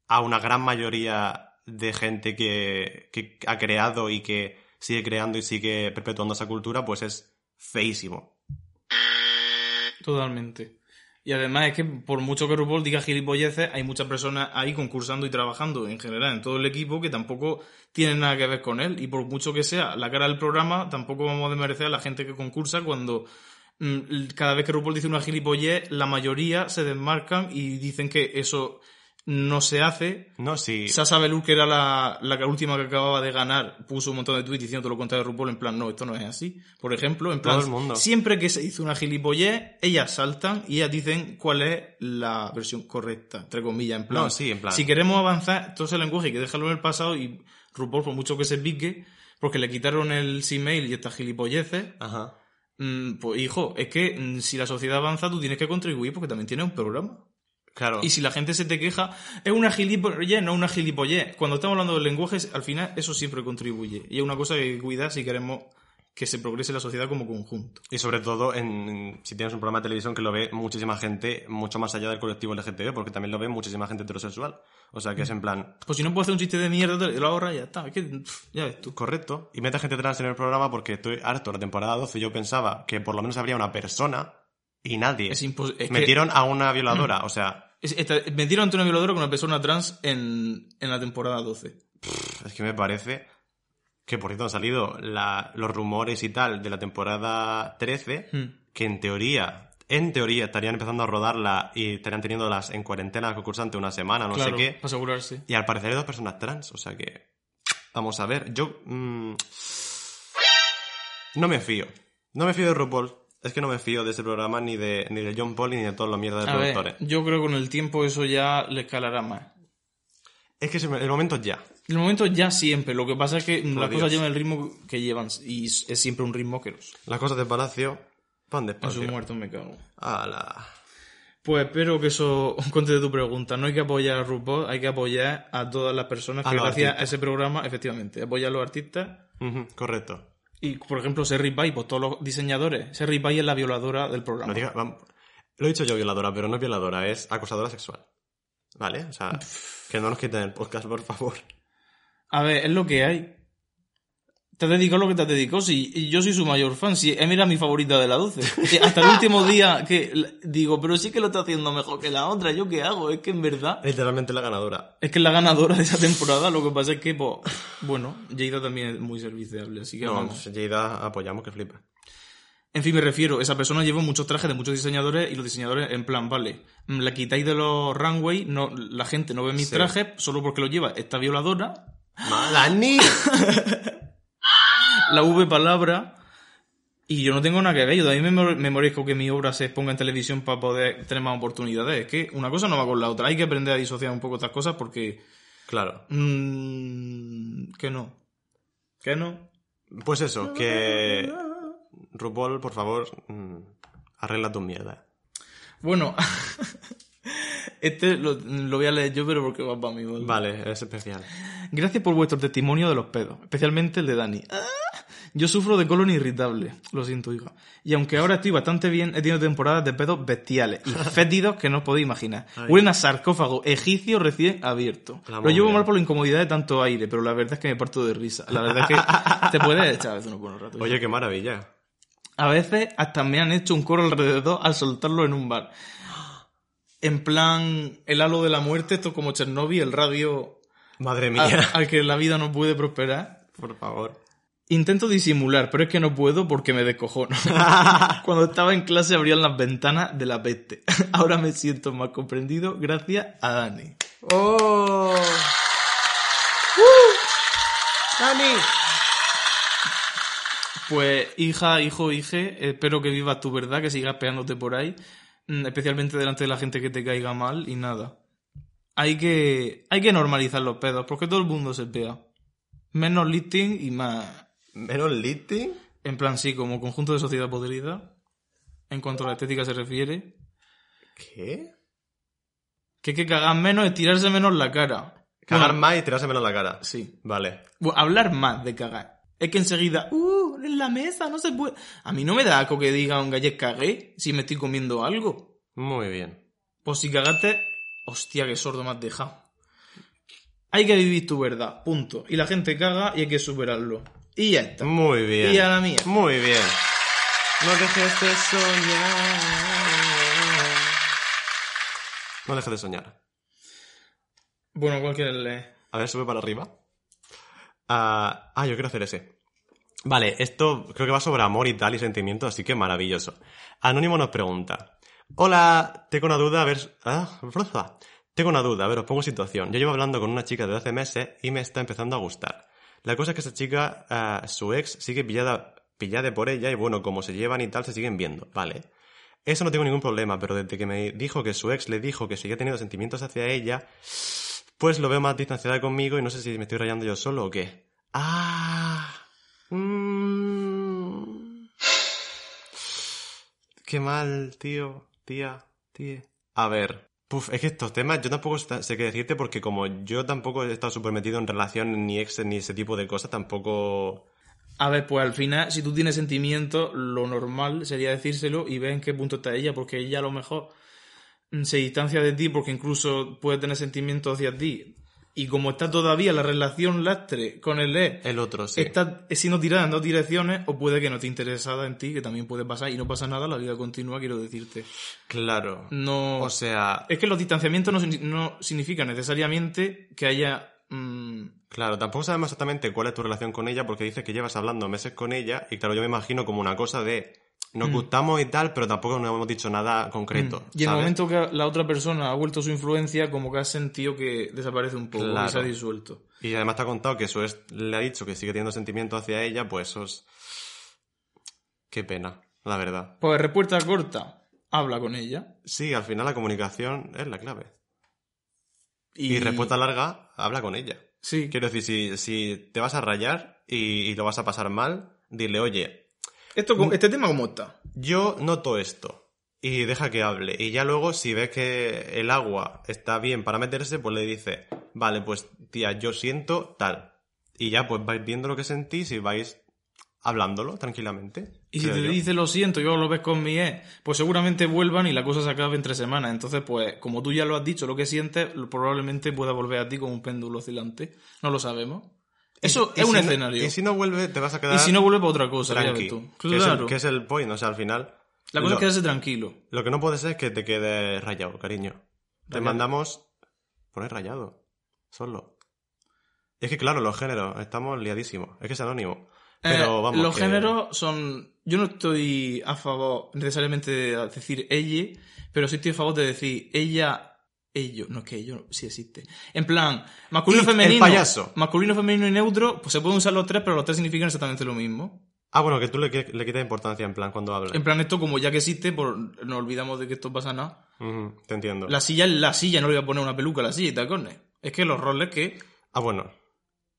a una gran mayoría de gente que, que ha creado y que sigue creando y sigue perpetuando esa cultura, pues es feísimo. Totalmente. Y además es que por mucho que RuPaul diga gilipolleces, hay muchas personas ahí concursando y trabajando en general en todo el equipo que tampoco tienen nada que ver con él. Y por mucho que sea la cara del programa, tampoco vamos a desmerecer a la gente que concursa cuando mm, cada vez que RuPaul dice una gilipollez, la mayoría se desmarcan y dicen que eso no se hace. No, sí. Sasa Velour, que era la, la última que acababa de ganar, puso un montón de tweets diciendo todo lo contrario de RuPaul, en plan, no, esto no es así. Por ejemplo, en plan, Todo el mundo. siempre que se hizo una gilipollez, ellas saltan y ellas dicen cuál es la versión correcta, entre comillas, en plan. No, sí, en plan. Si queremos avanzar, todo ese lenguaje hay que dejarlo en el pasado y RuPaul, por mucho que se pique, porque le quitaron el Gmail y estas gilipolleces, Ajá. mm, pues hijo, es que mm, si la sociedad avanza, tú tienes que contribuir porque también tienes un programa. Claro. Y si la gente se te queja, es una gilipollez, no una gilipollez. Cuando estamos hablando de lenguajes, al final eso siempre contribuye. Y es una cosa que hay que cuidar si queremos que se progrese la sociedad como conjunto. Y sobre todo, en, si tienes un programa de televisión que lo ve muchísima gente, mucho más allá del colectivo LGTB, porque también lo ve muchísima gente heterosexual. O sea que es en plan, Pues si no puedo hacer un chiste de mierda, lo ahorra y ya está. Es que, ya ves tú. correcto. Y mete gente trans en el programa porque estoy harto. La temporada 12 yo pensaba que por lo menos habría una persona y nadie. Es que- Metieron a una violadora, o sea, metieron ante una violadora con una persona trans en, en la temporada 12. es que me parece que por cierto han salido la- los rumores y tal de la temporada 13, Hmm. que en teoría, en teoría estarían empezando a rodarla y estarían teniéndolas en cuarentena concursante una semana, no claro, sé qué. para asegurarse. Y al parecer hay dos personas trans, o sea que. Vamos a ver, yo. mm, no me fío. No me fío de RuPaul. Es que no me fío de ese programa ni de, ni de John Paul ni de todos los mierdas de A ver, productores. yo creo que con el tiempo eso ya le escalará más. Es que se me- el momento es ya. El momento ya siempre. Lo que pasa es que las Dios. cosas llevan el ritmo que llevan. Y es siempre un ritmo asqueroso. Las cosas de Palacio van su despacio. muerto me cago. Ala. Pues espero que eso conteste tu pregunta. No hay que apoyar a RuPaul, hay que apoyar a todas las personas A que los gracias a ese programa, efectivamente, apoyar a los artistas. Correcto. Y, por ejemplo, Serri Pay, pues todos los diseñadores. Serri Pay es la violadora del programa. No diga- vam- lo he dicho yo violadora, pero no es violadora, es acosadora sexual. ¿Vale? O sea, que no nos quiten el podcast, por favor. A ver, es lo que hay. Te has dedicado lo que te has dedicado, sí. Y yo soy su mayor fan. Sí, Emi era mi favorita de la 12. Y Hasta el último día que digo, pero sí que lo está haciendo mejor que la otra. ¿Yo qué hago? Es que en verdad. Literalmente la ganadora. Es que es la ganadora de esa temporada. Lo que pasa es que, pues, bueno, Jada también es muy serviciable. Así que No, vamos. Jada apoyamos que flipa. En fin, me refiero, esa persona lleva muchos trajes de muchos diseñadores y los diseñadores, en plan, vale, mm, la quitáis de los runway, no, la gente no ve mis Sí. trajes solo porque lo lleva esta violadora, ¡Malani! [laughs] la V palabra, y yo no tengo nada que ver. Yo también me, me merezco que mi obra se exponga en televisión para poder tener más oportunidades. Es que una cosa no va con la otra. Hay que aprender a disociar un poco estas cosas porque. Claro. mm, que no. Que no. Pues eso, que... RuPaul, por favor, mm, arregla tu mierda. Bueno. [laughs] este lo, lo voy a leer yo, pero porque va para mí. ¿vale? Vale, es especial. Gracias por vuestro testimonio de los pedos, especialmente el de Dani. Yo sufro de colon irritable, lo siento, hija. Y aunque ahora estoy bastante bien, he tenido temporadas de pedos bestiales y [laughs] fétidos que no os podéis imaginar. Huelen a sarcófago egipcio recién abierto. La Lo llevo mal por la incomodidad de tanto aire, pero la verdad es que me parto de risa. La verdad es que te puedes echar a veces unos buenos ratos. Oye, qué maravilla. A veces hasta me han hecho un coro alrededor al soltarlo en un bar. En plan, el halo de la muerte, esto es como Chernobyl, el radio Madre al, mía. al que la vida no puede prosperar. Por favor. Intento disimular, pero es que no puedo porque me descojono. [laughs] Cuando estaba en clase abrían las ventanas de la peste. [laughs] Ahora me siento más comprendido gracias a Dani. ¡Oh! ¡Dani! Pues, hija, hijo, hije, espero que vivas tu verdad, que sigas pegándote por ahí, mm, especialmente delante de la gente que te caiga mal y nada. Hay que, hay que normalizar los pedos, porque todo el mundo se pega. Menos lifting y más, ¿Menos lifting? en plan sí, como conjunto de sociedad podrida, en cuanto a la estética se refiere. ¿Qué? Que hay que cagar menos es tirarse menos la cara. Cagar Bueno, más y tirarse menos la cara. Sí. Vale. Bueno, hablar más de cagar. Es que enseguida, uh, en la mesa, no se puede. A mí no me da asco que diga un gallet cagué si me estoy comiendo algo. Muy bien. Pues si cagaste, hostia, qué sordo me has dejado. Hay que vivir tu verdad, punto. Y la gente caga y hay que superarlo. Y ya está. Muy bien. Y a la mía. Muy bien. No dejes de soñar. No dejes de soñar. Bueno, ¿cuál quieres leer? A ver, sube para arriba. Ah, ah, yo quiero hacer ese. Vale, esto creo que va sobre amor y tal y sentimientos, así que maravilloso. Anónimo nos pregunta. Hola, tengo una duda, a ver... Ah, tengo una duda, a ver, os pongo situación. Yo llevo hablando con una chica desde hace meses y me está empezando a gustar. La cosa es que esa chica, ah, su ex, sigue pillada, pillada por ella y bueno, como se llevan y tal, se siguen viendo, ¿vale? Eso no tengo ningún problema, pero desde que me dijo que su ex le dijo que seguía teniendo sentimientos hacia ella, pues lo veo más distanciada conmigo y no sé si me estoy rayando yo solo o qué. Ah. Mm. Qué mal, tío, tía, tía. A ver. Puf, es que estos temas yo tampoco sé qué decirte porque como yo tampoco he estado súper metido en relación ni ex ni ese tipo de cosas, tampoco... A ver, pues al final, si tú tienes sentimientos, lo normal sería decírselo y ver en qué punto está ella, porque ella a lo mejor mm, se distancia de ti porque incluso puede tener sentimientos hacia ti. Y como está todavía la relación lastre con el ex, El otro, sí. está siendo tirada en dos direcciones, o puede que no esté interesada en ti, que también puede pasar, y no pasa nada, la vida continúa, quiero decirte. Claro. No. O sea, Es que los distanciamientos no, no significan necesariamente que haya. mm, Claro, tampoco sabemos exactamente cuál es tu relación con ella porque dices que llevas hablando meses con ella y claro, yo me imagino como una cosa de nos gustamos y tal, pero tampoco nos hemos dicho nada concreto. y en el momento que la otra persona ha vuelto su influencia, como que has sentido que desaparece un poco, Claro. que se ha disuelto. Y además te ha contado que su ex le ha dicho que sigue teniendo sentimientos hacia ella, pues eso es... Qué pena, la verdad. Pues respuesta corta, habla con ella. Sí, al final la comunicación es la clave. Y, Y, respuesta larga, habla con ella. Sí, Quiero decir, si, si te vas a rayar y, y lo vas a pasar mal, dile, oye, Esto, co- este tema, ¿cómo está? yo noto esto. Y deja que hable. Y ya luego, si ves que el agua está bien para meterse, pues le dice, vale, pues tía, yo siento tal. Y ya pues vais viendo lo que sentís y vais hablándolo tranquilamente. Y si te yo. dice lo siento, yo lo ves con mi ex, pues seguramente vuelvan y la cosa se acabe en tres semanas. Entonces, pues, como tú ya lo has dicho, lo que sientes, probablemente pueda volver a ti como un péndulo oscilante. No lo sabemos. Eso Y es un si no- escenario. y si no vuelve, te vas a quedar Y si no vuelve para otra cosa, tranqui. tú. Que es el- Claro. Que, es el, point, o sea, al final... La cosa lo, es quedarse tranquilo. lo que no puede ser es que te quede rayado, cariño. Te mandamos... Poner rayado. Solo. Y es que, claro, los géneros, estamos liadísimos. Es que es anónimo. Pero Eh, vamos, los que- géneros son. Yo no estoy a favor necesariamente de decir ella, pero sí estoy a favor de decir ella, ello. No es que ello sí existe. En plan, masculino Y el femenino. payaso. Masculino, femenino y neutro, pues se pueden usar los tres, pero los tres significan exactamente lo mismo. Ah, bueno, que tú le, le quitas importancia en plan cuando hablas. En plan, esto como ya que existe, pues nos olvidamos de que esto pasa nada. Te entiendo. La silla es la silla, no le voy a poner una peluca a la silla y tacones. Es que los roles que. Ah, bueno.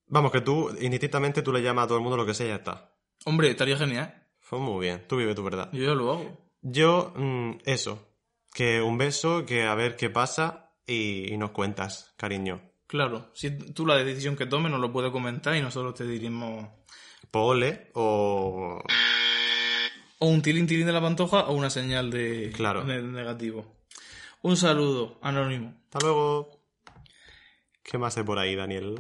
Vamos, que tú, indistintamente, tú le llamas a todo el mundo lo que sea y ya está. Hombre, estaría genial. Fue muy bien. Tú vive tu verdad. Yo ya lo hago. Yo, mm, eso. Que un beso, que a ver qué pasa y, y nos cuentas, cariño. Claro, si tú la decisión que tomes nos lo puedes comentar y nosotros te diremos Pole o... o un tilín tilín de la pantoja o una señal de, Claro. de negativo. Un saludo, anónimo. Hasta luego. ¿Qué más hay por ahí, Daniel?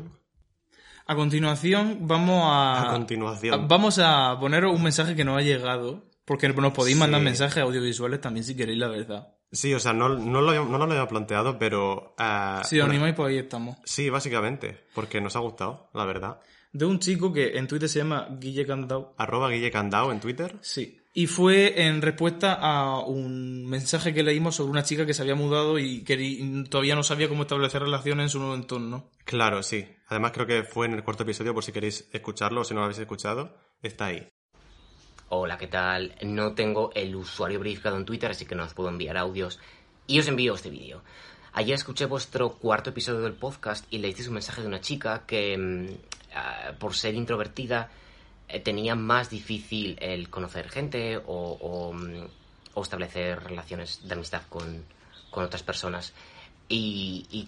A continuación vamos a... A continuación. a- vamos a poner un mensaje que nos ha llegado, porque nos podéis mandar mensajes audiovisuales también si queréis la verdad. Sí, o sea, no, no, lo, no nos lo había planteado, pero... ah, Si os bueno, animáis, pues ahí estamos. Sí, básicamente, porque nos ha gustado, la verdad. De un chico que en Twitter se llama Guille Candau. Arroba Guille Candao en Twitter. Sí. Y fue en respuesta a un mensaje que leímos sobre una chica que se había mudado y que todavía no sabía cómo establecer relaciones en su nuevo entorno. Claro, sí. Además creo que fue en el cuarto episodio, por si queréis escucharlo o si no lo habéis escuchado, está ahí. Hola, ¿qué tal? No tengo el usuario verificado en Twitter, así que no os puedo enviar audios. Y os envío este vídeo. Ayer escuché vuestro cuarto episodio del podcast y leísteis un mensaje de una chica que, mm, ah, por ser introvertida, eh, tenía más difícil el conocer gente o, o, mm, o establecer relaciones de amistad con, con otras personas. Y, y,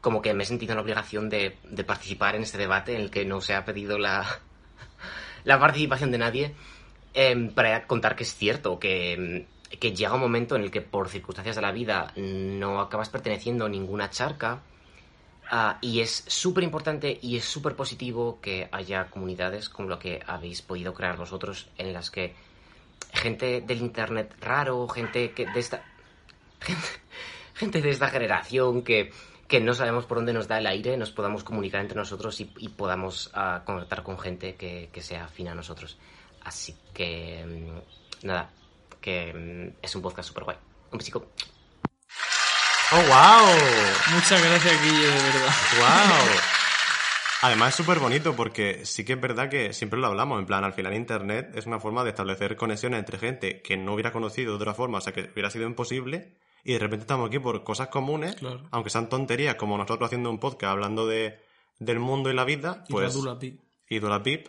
como que me he sentido en la obligación de, de participar en este debate en el que no se ha pedido la, [laughs] la participación de nadie em, para contar que es cierto, que, em, que llega un momento en el que por circunstancias de la vida no acabas perteneciendo a ninguna charca ah, y es súper importante y es súper positivo que haya comunidades como lo que habéis podido crear vosotros en las que gente del internet raro, gente que de esta gente, de esta generación que, que no sabemos por dónde nos da el aire, nos podamos comunicar entre nosotros y, y podamos ah, conectar con gente que, que sea afín a nosotros. Así que, mm, nada, que mm, es un podcast súper guay. Un besico. ¡Oh, wow! Muchas gracias, Guille, de verdad. ¡Wow! [laughs] Además es súper bonito porque sí que es verdad que siempre lo hablamos, en plan, al final Internet es una forma de establecer conexiones entre gente que no hubiera conocido de otra forma, o sea, que hubiera sido imposible, y de repente estamos aquí por cosas comunes, Claro. aunque sean tonterías, como nosotros haciendo un podcast hablando de, del mundo y la vida, Y pues... Radula Pi. y Dula Pip.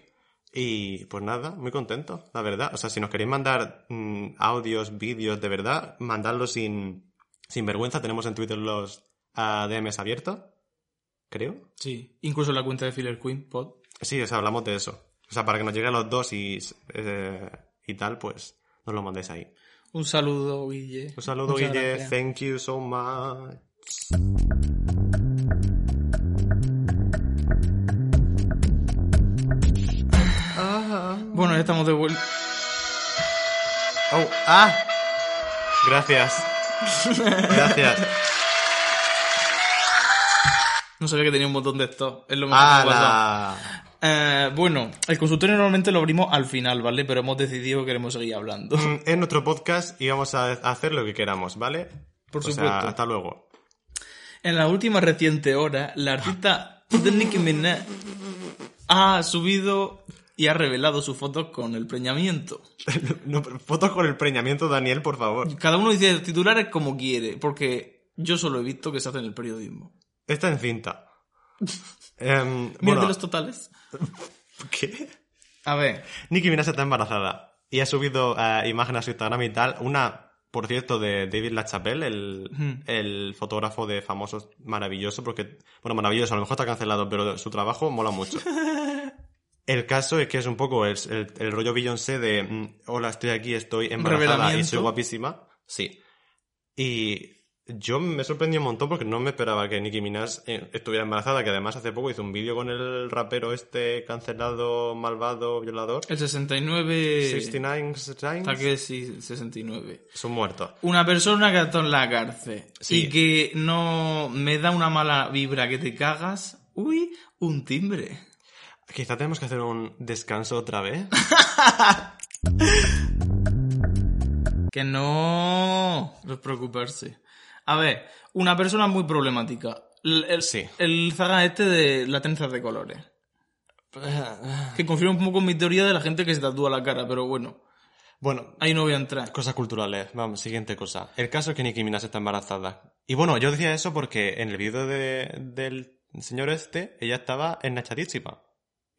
Y pues nada, muy contento, la verdad. O sea, si nos queréis mandar mm, audios, vídeos, de verdad, mandadlos sin, sin vergüenza. Tenemos en Twitter los ah, DMs abiertos, creo. Sí, incluso la cuenta de Filler Queen Pod. Sí, o sea, hablamos de eso. O sea, para que nos llegue a los dos y, eh, y tal, pues nos lo mandéis ahí. Un saludo, Guille. Un saludo, Muchas Guille. gracias. Thank you so much. Bueno, ya estamos de vuelta. Oh, ah. Gracias. Gracias. No sabía que tenía un botón de stop. Es lo mejor que me. Eh, bueno, el consultorio normalmente lo abrimos al final, ¿vale? Pero hemos decidido que queremos seguir hablando. Mm, Es nuestro podcast y vamos a hacer lo que queramos, ¿vale? Por O sea, supuesto. hasta luego. En la última reciente hora, la artista Nicki Minaj ha subido y ha revelado sus fotos con el preñamiento. [laughs] No, pero fotos con el preñamiento, Daniel, por favor. Cada uno dice titulares como quiere, porque yo solo he visto que se hace en el periodismo. Está en cinta. [laughs] Em, bueno, de los totales. [laughs] ¿qué? A ver, Nicki Minaj está embarazada y ha subido eh, imágenes a su Instagram y tal. Una, por cierto, de David LaChapelle, el, Ujú. el fotógrafo de famosos maravilloso, porque, bueno, maravilloso, a lo mejor está cancelado, pero su trabajo mola mucho. El caso es que es un poco el, el- el rollo Beyoncé de mm, hola, estoy aquí, estoy embarazada y soy guapísima. Sí. Y Yo me sorprendí un montón porque no me esperaba que Nicki Minaj eh, estuviera embarazada, que además hace poco hizo un vídeo con el rapero este cancelado, malvado, violador. El 69... 69 Está Times. que sí, 69. Son muertos. Una persona que está en la cárcel Sí. y que no me da una mala vibra que te cagas, uy, un timbre. Quizá tenemos que hacer un descanso otra vez. [laughs] Que no... No es preocuparse. A ver, una persona muy problemática. El, el, Sí. el zaga este de las trenzas de colores. Que confirma un poco mi teoría de la gente que se tatúa la cara, pero bueno, Bueno, ahí no voy a entrar. Cosas culturales. Vamos, siguiente cosa. El caso es que Nicki Minaj está embarazada. Y bueno, yo decía eso porque en el vídeo de, del señor este, ella estaba enachadísima.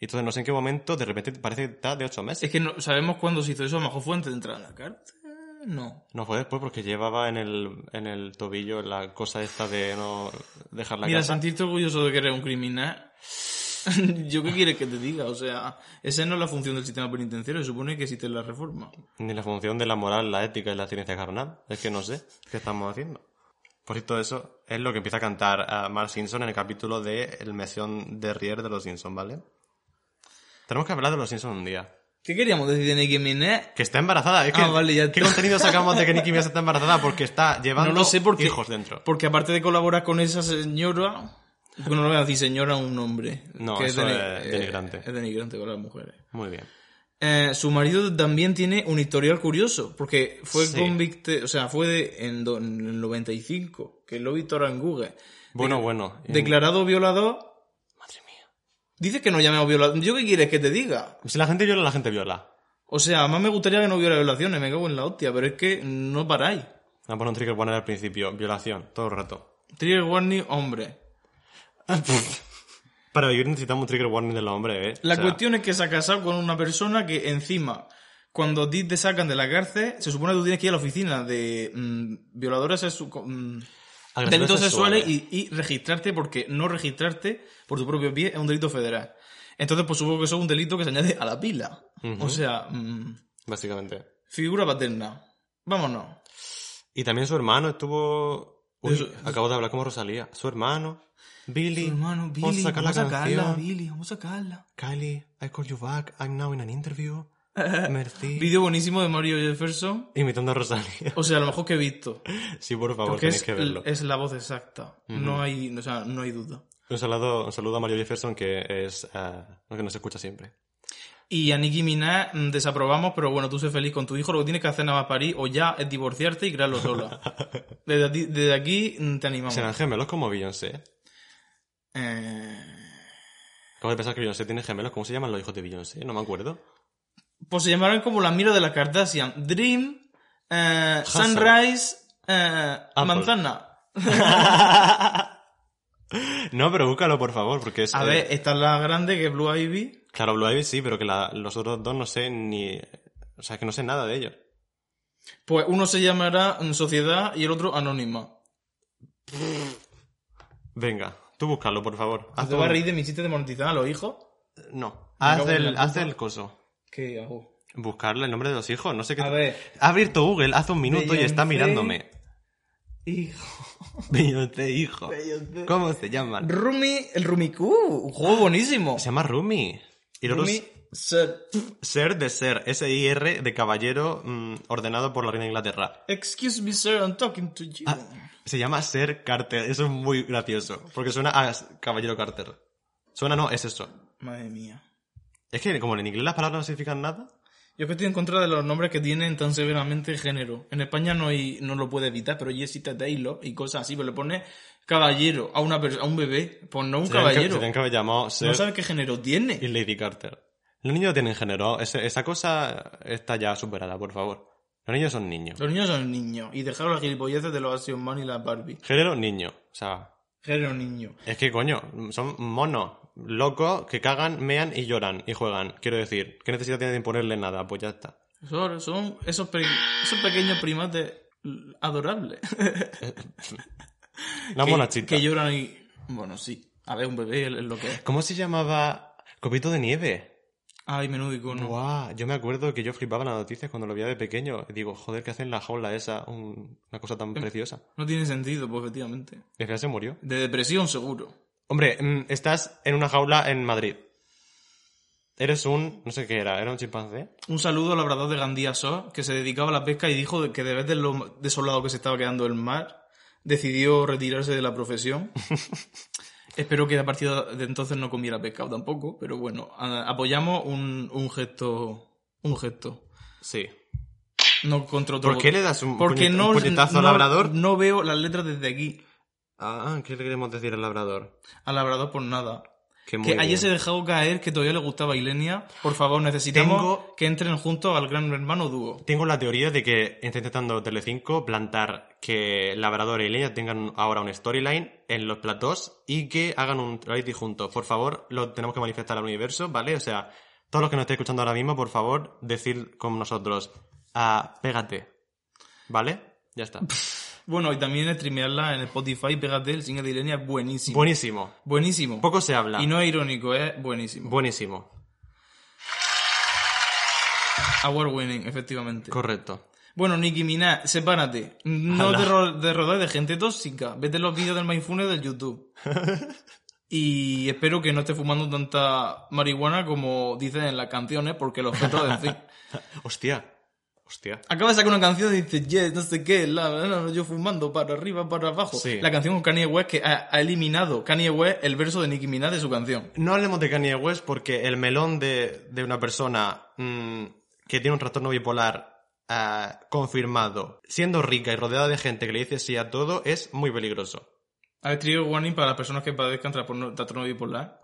Y entonces no sé en qué momento, de repente parece que está de ocho meses. Es que no, sabemos cuándo se hizo eso, a lo mejor fue antes de entrar a la cárcel. No. No fue después porque llevaba en el, en el tobillo la cosa esta de no dejar la Mira, casa. sentirte orgulloso de que eres un criminal. [laughs] ¿Yo qué quieres que te diga? O sea, esa no es la función del sistema penitenciario, se supone que existe la reforma. Ni la función de la moral, la ética y la ciencia carnal. Es que no sé qué estamos haciendo. Por cierto, eso es lo que empieza a cantar a Mark Simpson en el capítulo de El Mesión de Rier de los Simpsons, ¿vale? Tenemos que hablar de los Simpsons un día. ¿Qué queríamos decir de Nicki Minaj? Que está embarazada. Es que, Ah, vale, ya ¿Qué contenido sacamos de que Nicki Minaj está embarazada? Porque está llevando [laughs] No lo sé porque, hijos dentro. porque aparte de colaborar con esa señora, porque no voy a decir señora un hombre. No, que eso deni- es denigrante. Es denigrante con las mujeres. Muy bien. Eh, su marido también tiene un historial curioso, porque fue Sí. convicto, o sea, fue de- en, do- en el 95, que lo he visto ahora en Google. Bueno, bueno. en- Declarado violador, Madre mía. Dice que no llamemos violador. ¿Yo qué quieres que te diga? Si la gente viola, la gente viola. O sea, más me gustaría que no hubiera violaciones, me cago en la hostia, pero es que no paráis. Vamos a poner un trigger warning al principio. Violación, todo el rato. Trigger warning, hombre. [laughs] Para vivir necesitamos un trigger warning de los hombres, ¿eh? La O sea, cuestión es que se ha casado con una persona que encima, cuando a ti te sacan de la cárcel, se supone que tú tienes que ir a la oficina de mm, violadores sexu- mm, delitos sexuales, sexuales. y, y registrarte, porque no registrarte por tu propio pie es un delito federal. Entonces, pues supongo que eso es un delito que se añade a la pila. Ujú. O sea, mm, Básicamente. figura paterna. Vámonos. Y también su hermano estuvo... Uy, Eso- acabo de hablar como Rosalía. Su hermano, Billy. Tu hermano, Billy, Vamos a sacar la vamos a sacarla, canción. Billy, vamos a sacarla. Kylie, I call you back. I'm now in an interview. Merci. Vídeo buenísimo de Mario Jefferson. Imitando a Rosalía. O sea, a lo mejor que he visto. Sí, por favor, Porque tenéis es, que verlo. es la voz exacta. No hay, o sea, no hay duda. Un, saludo, un saludo a Mario Jefferson, que es lo que nos escucha siempre. Y a Nicki Minaj mm, desaprobamos, pero bueno, tú sé feliz con tu hijo, lo que tienes que hacer nada más parir o ya es divorciarte y crearlo sola. [laughs] Desde, aquí- desde aquí mm, te animamos. Serán gemelos como Beyoncé. Eh, Acabo de pensar que Beyoncé tiene gemelos. ¿Cómo se llaman los hijos de Beyoncé? No me acuerdo. Pues se llamarán como la mira de la Kardashian. Dream, eh. Sunrise, eh, Manzana. [laughs] No, pero búscalo, por favor, porque es... A eh, ver, esta es la grande que es Blue Ivy. Claro, Blue Ivy sí, pero que la- los otros dos no sé ni... O sea, que no sé nada de ellos. Pues uno se llamará Sociedad y el otro Anónima. Venga, tú búscalo, por favor. ¿Te vas a reír de mi chiste de monetizar a los hijos? No. Haz el, haz el coso. ¿Qué hago? Buscarle el nombre de los hijos, no sé qué... A ver. Ha abierto Google hace un minuto y está mirándome. Hijo. [laughs] Beyoncé, hijo. Beyoncé. ¿Cómo se llaman? Rumi, el Rumiku, un juego buenísimo. Se llama Rumi. Y Rumi, Ser. Ser de ser, S-I-R de caballero mm, ordenado por la reina de Inglaterra. Excuse me, sir, I'm talking to you. Ah, se llama Ser Carter, eso es muy gracioso, porque suena a caballero Carter. Suena, no, es eso. Madre mía. Es que como en inglés las palabras no significan nada. Yo que estoy en contra de los nombres que tienen tan severamente género. En España no hay, no lo puede evitar, pero existe Taylor y cosas así, pero le pone caballero a una a un bebé, pues no un Se caballero. Se tenían que haber llamado Ser No sabe qué género tiene. y Lady Carter. Los niños tienen género, ese- esa cosa está ya superada, por favor. Los niños son niños. Los niños son niños y dejaron las gilipolleces de los Action Man y la Barbie. Género, niño. O sea, Género niño. es que coño, son monos, locos, que cagan, mean y lloran y juegan. Quiero decir, ¿qué necesidad tiene de imponerle nada? Pues ya está. Son, son esos, pe- esos pequeños primates adorables. [laughs] Una que, monachita. que lloran y... Bueno, sí. A ver, un bebé es lo que es. ¿Cómo se llamaba? Copito de nieve. Ay, menudo icono. Yo me acuerdo que yo flipaba en las noticias cuando lo veía de pequeño. Digo, joder, ¿qué hacen la jaula esa? Un- una cosa tan preciosa. No tiene sentido, pues efectivamente. Y al final se murió. De depresión, seguro. Hombre, estás en una jaula en Madrid. Eres un... no sé qué era, ¿era un chimpancé? Un saludo al labrador de Gandía So, que se dedicaba a la pesca y dijo que de vez de lo desolado que se estaba quedando el mar, decidió retirarse de la profesión. [laughs] Espero que a partir de entonces no comiera pescado tampoco, pero bueno, apoyamos un, un gesto. Un gesto. Sí. No contra otro ¿Por qué le das un Porque no, un puñetazo al labrador? No veo las letras desde aquí. Ah, ¿qué le queremos decir al labrador? Al labrador por nada. Que Que ayer se dejó caer que todavía le gustaba a Ilenia. Por favor, necesitamos Tengo- que entren juntos al gran hermano dúo. Tengo la teoría de que está intentando Telecinco plantar que Labrador y Leña tengan ahora un storyline en los platós y que hagan un reality juntos. Por favor, lo tenemos que manifestar al universo, ¿vale? O sea, todos los que nos estéis escuchando ahora mismo, por favor, decir con nosotros, ah, pégate. ¿Vale? Ya está. [laughs] Bueno, y también streamearla en Spotify, pégate, el single de Ilenia es buenísimo. Buenísimo. buenísimo. Poco se habla. Y no es irónico, es buenísimo. Buenísimo. Award winning, efectivamente. Correcto. Bueno, Nicki Minaj, sepárate. No Ala. te, ro- te rodees de gente tóxica. Vete los vídeos del Mindfulness del YouTube. [laughs] y espero que no estés fumando tanta marihuana como dicen en las canciones, porque los objetos, en fin. [laughs] Hostia. Hostia. Acaba de sacar una canción y dice, yes, no sé qué, la, la, la, yo fumando para arriba, para abajo. Sí. La canción con Kanye West que ha, ha eliminado Kanye West el verso de Nicki Minaj de su canción. No hablemos de Kanye West porque el melón de, de una persona mm, que tiene un trastorno bipolar ah, confirmado, siendo rica y rodeada de gente que le dice sí a todo, es muy peligroso. A ver, trigger warning para las personas que padezcan trastorno bipolar.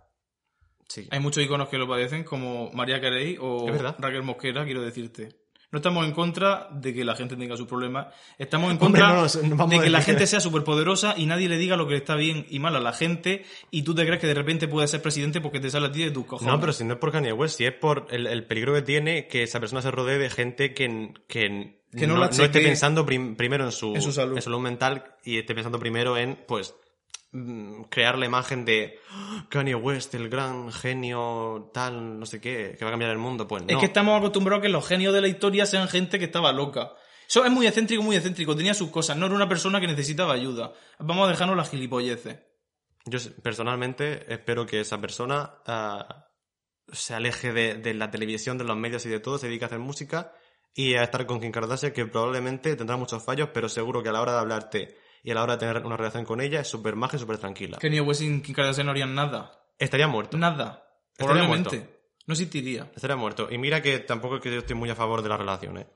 Sí. Hay muchos iconos que lo padecen, como María Carey o. Raquel Mosquera, quiero decirte. No estamos en contra de que la gente tenga sus problemas. Estamos en contra no, no de que la gente sea superpoderosa y nadie le diga lo que está bien y mal a la gente y tú te crees que de repente puedes ser presidente porque te sale a ti de tus cojones. No, pero si no es por Kanye West, si es por el, el peligro que tiene que esa persona se rodee de gente que, que, Que no esté pensando prim- primero en su, en su salud. mental y esté pensando primero en, pues, crear la imagen de "Ah, Kanye West, el gran genio, tal, no sé qué, que va a cambiar el mundo. Pues no. Es que estamos acostumbrados a que los genios de la historia sean gente que estaba loca. Eso es muy excéntrico, muy excéntrico. Tenía sus cosas. No era una persona que necesitaba ayuda. Vamos a dejarnos las gilipolleces. Yo personalmente espero que esa persona ah, se aleje de, de la televisión, de los medios y de todo, se dedique a hacer música y a estar con Kim Kardashian, que probablemente tendrá muchos fallos, pero seguro que a la hora de hablarte y a la hora de tener una relación con ella es súper maja y súper tranquila. Kanye West y Kim Kardashian no harían nada. Estaría muerto. Nada. Estaría Probablemente. No existiría. Estaría muerto. Y mira que tampoco es que yo estoy muy a favor de las relaciones.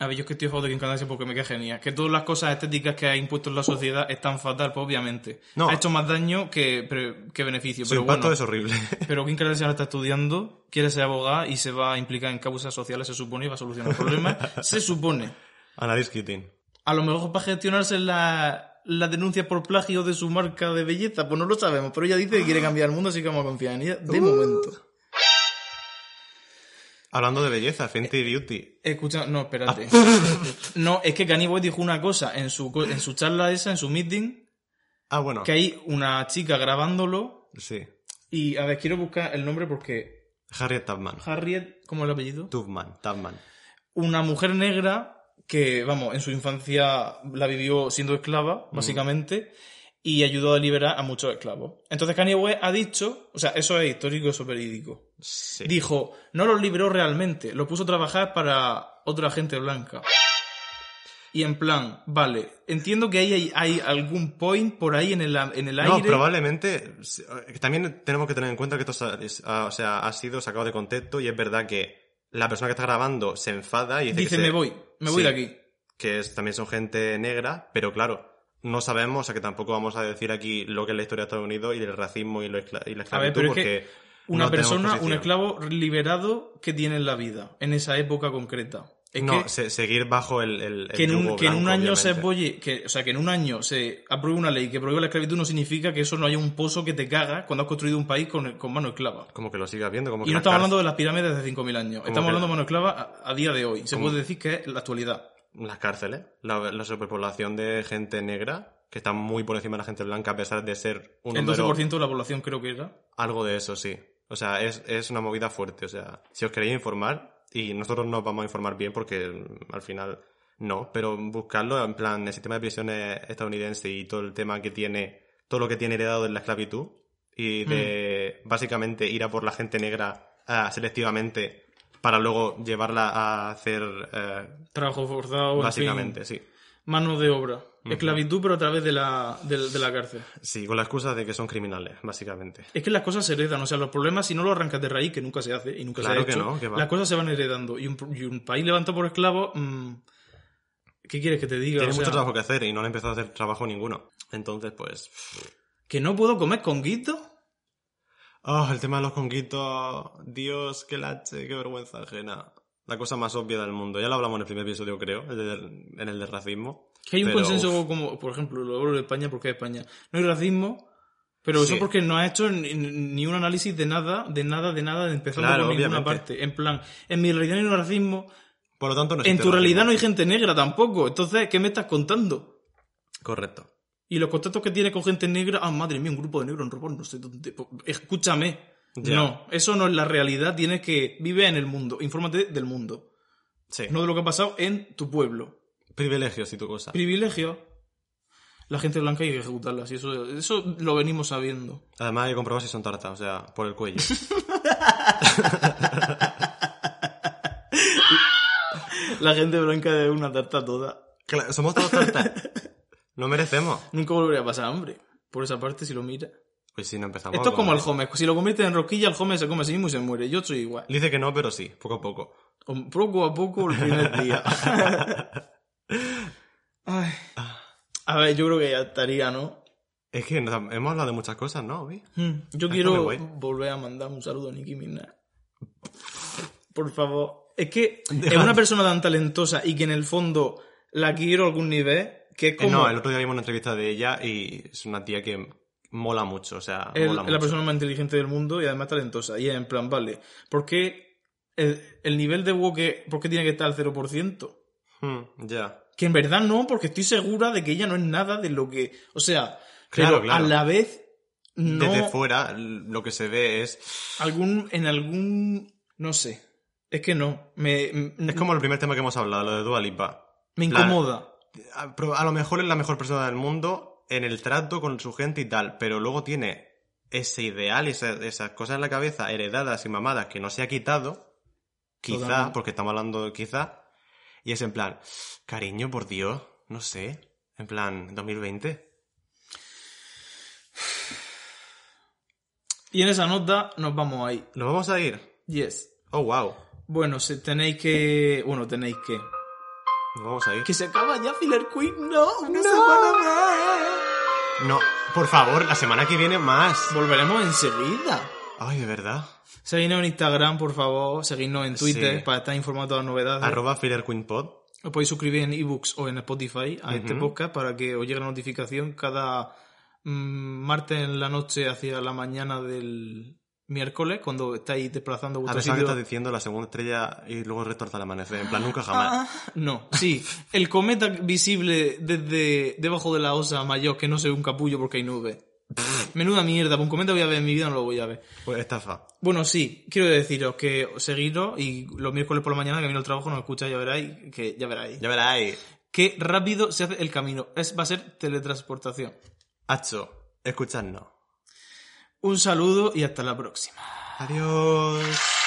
A ver, yo es que estoy a favor de Kim Kardashian porque me queda genial. Que todas las cosas estéticas que ha impuesto en la sociedad están fatal, pues obviamente. No. Ha hecho más daño que, que beneficio. Su pero impacto bueno, es horrible. [laughs] Pero Kim Kardashian está estudiando, quiere ser abogada y se va a implicar en causas sociales, se supone, y va a solucionar problemas. [laughs] se supone. Analiz Keating. A lo mejor para gestionarse la, la denuncia por plagio de su marca de belleza, pues no lo sabemos, pero ella dice que quiere cambiar el mundo, así que vamos a confiar en ella de momento. Hablando de belleza, Fenty Beauty. Escucha, no, espérate. [laughs] No, es que Kanye West dijo una cosa en su, en su charla esa, en su meeting, Ah, bueno. que hay una chica grabándolo Sí. y, a ver, quiero buscar el nombre porque Harriet Tubman. Harriet, ¿cómo es el apellido? Tubman. Tubman. Una mujer negra que, vamos, en su infancia la vivió siendo esclava, básicamente, y ayudó a liberar a muchos esclavos. Entonces Kanye West ha dicho, o sea, eso es histórico, eso es verídico. Sí. Dijo, no los liberó realmente, los puso a trabajar para otra gente blanca. Y en plan, vale, entiendo que ahí hay, hay algún point por ahí en el, en el No, aire. probablemente. eh, También tenemos que tener en cuenta que esto ah, o sea, ha sido sacado de contexto y es verdad que la persona que está grabando se enfada y dice, Dice, que se- me voy, me voy Sí, de aquí. Que es- también son gente negra, pero claro, no sabemos, o sea que tampoco vamos a decir aquí lo que es la historia de Estados Unidos y el racismo y, lo escla- y la esclavitud, ver, pero es porque que una no persona, un esclavo liberado que tiene en la vida, en esa época concreta. Es no, que, se- seguir bajo el, el, el que en un, que en un año se apoye, que, o sea, que en un año se apruebe una ley que prohíbe la esclavitud no significa que eso no haya un pozo que te caga cuando has construido un país con, con mano esclava. Como que lo sigas viendo, como Y que no estamos hablando de las pirámides de hace 5.000 años. Estamos hablando de mano esclava a, a día de hoy. Se puede decir que es la actualidad. las cárceles, la, la superpoblación de gente negra, que está muy por encima de la gente blanca a pesar de ser un El número... 12% de la población creo que era. Algo de eso, sí. O sea, es, es una movida fuerte. O sea, si os queréis informar, y nosotros nos vamos a informar bien porque mm, al final no, pero buscarlo en plan el sistema de prisiones estadounidense y todo el tema que tiene, todo lo que tiene heredado de la esclavitud y de básicamente ir a por la gente negra ah, selectivamente para luego llevarla a hacer eh, Trabajo forzado. en fin, básicamente, sí. mano de obra. Esclavitud, pero a través de la, de, de la cárcel. Sí, con la excusa de que son criminales, básicamente. Es que las cosas se heredan, o sea, los problemas si no los arrancas de raíz, que nunca se hace y nunca Claro se ha que hecho, no, que va. las cosas se van heredando. Y un, y un país levantado por esclavos, mm, ¿qué quieres que te diga? Tiene O sea, mucho trabajo que hacer y no han empezado a hacer trabajo ninguno. Entonces, pues... ¿Que no puedo comer conguito? Oh, el tema de los conquitos. Dios, qué lache, qué vergüenza ajena. La cosa más obvia del mundo. Ya lo hablamos en el primer episodio, creo, en el de racismo. Que hay un Pero, consenso uf, como, por ejemplo, lo hablo de España porque es España. No hay racismo, pero eso Sí. porque no ha hecho ni, ni un análisis de nada, de nada, de nada, de empezando Claro, por ninguna obviamente. parte. En plan, en mi realidad no hay racismo, Por lo tanto, no en tu realidad no hay gente negra tampoco. Entonces, ¿qué me estás contando? Correcto. Y los contactos que tiene con gente negra, ah, madre mía, un grupo de negros en ropa, no sé dónde. Po- Escúchame. Ya. No, eso no es la realidad, tienes que vive en el mundo, infórmate del mundo, Sí. no de lo que ha pasado en tu pueblo. Privilegios y tu cosa. Privilegio. La gente blanca hay que ejecutarla, y eso, eso lo venimos sabiendo. Además hay que comprobar si son tartas, o sea, por el cuello. [laughs] La gente blanca es una tarta toda. Claro, somos todos tartas. No merecemos. Nunca volvería a pasar hambre. Por esa parte, si lo mira. Pues si no empezamos. Esto es como el con- home. Si lo conviertes en rosquilla, el home se come a sí mismo y se muere. Yo soy igual. Dice que no, pero sí, poco a poco. Poco a poco el primer día. [laughs] Ay. A ver, yo creo que ya estaría, ¿no? Es que nos- hemos hablado de muchas cosas, ¿no? Vi? Hmm, Yo Ay, quiero volver a mandar un saludo a Nicki Minaj. Por favor. Es que [laughs] es una persona tan talentosa y que en el fondo la quiero a algún nivel que es Eh, como... No, el otro día vimos una entrevista de ella y es una tía que mola mucho, o sea, Es mola es mucho. la persona más inteligente del mundo y además talentosa. Y es en plan, vale, ¿por qué el, el nivel de woke, por qué tiene que estar al 0%? Hmm, ya. Que en verdad no, porque estoy segura de que ella no es nada de lo que... O sea, Claro, pero claro. a la vez no... Desde fuera lo que se ve es... algún, en algún... No sé. Es que no. Me, Es como el primer tema que hemos hablado, lo de Dua Lipa. me La- incomoda. A, pero a lo mejor es la mejor persona del mundo en el trato con su gente y tal, pero luego tiene ese ideal y esa- esas cosas en la cabeza heredadas y mamadas que no se ha quitado, quizá, Totalmente. porque estamos hablando de quizá, y es en plan, cariño, por Dios, no sé, en plan, 2020. Y en esa nota nos vamos ahí. ¿Nos vamos a ir? Yes. Oh, wow. Bueno, si tenéis que... Bueno, tenéis que... Nos vamos a ir. Que se acaba ya Filler Queen. No, una semana más. No, por favor, la semana que viene más. Volveremos enseguida. Ay, de verdad. Seguidnos en Instagram, por favor. Seguidnos en Twitter Sí. para estar informados de las novedades. Arroba Filler Queen Pod. Os podéis suscribir en ebooks o en Spotify a este podcast para que os llegue la notificación cada mm, martes en la noche hacia la mañana del miércoles, cuando estáis desplazando A vuestro pesar que estás diciendo la segunda estrella y luego el resto hasta el amanecer. En plan, nunca jamás. Ah, no, sí. El cometa visible desde debajo de la osa mayor que no ve un capullo porque hay nubes. Menuda mierda, pues un cometa voy a ver en mi vida, no lo voy a ver. Pues estafa. Bueno, sí, quiero deciros que seguiros y los miércoles por la mañana que viene el trabajo nos escucháis, ya veráis, que ya veráis. Ya veráis. Qué rápido se hace el camino. Es, va a ser teletransportación. Hacho, escuchadnos. Un saludo y hasta la próxima. Adiós.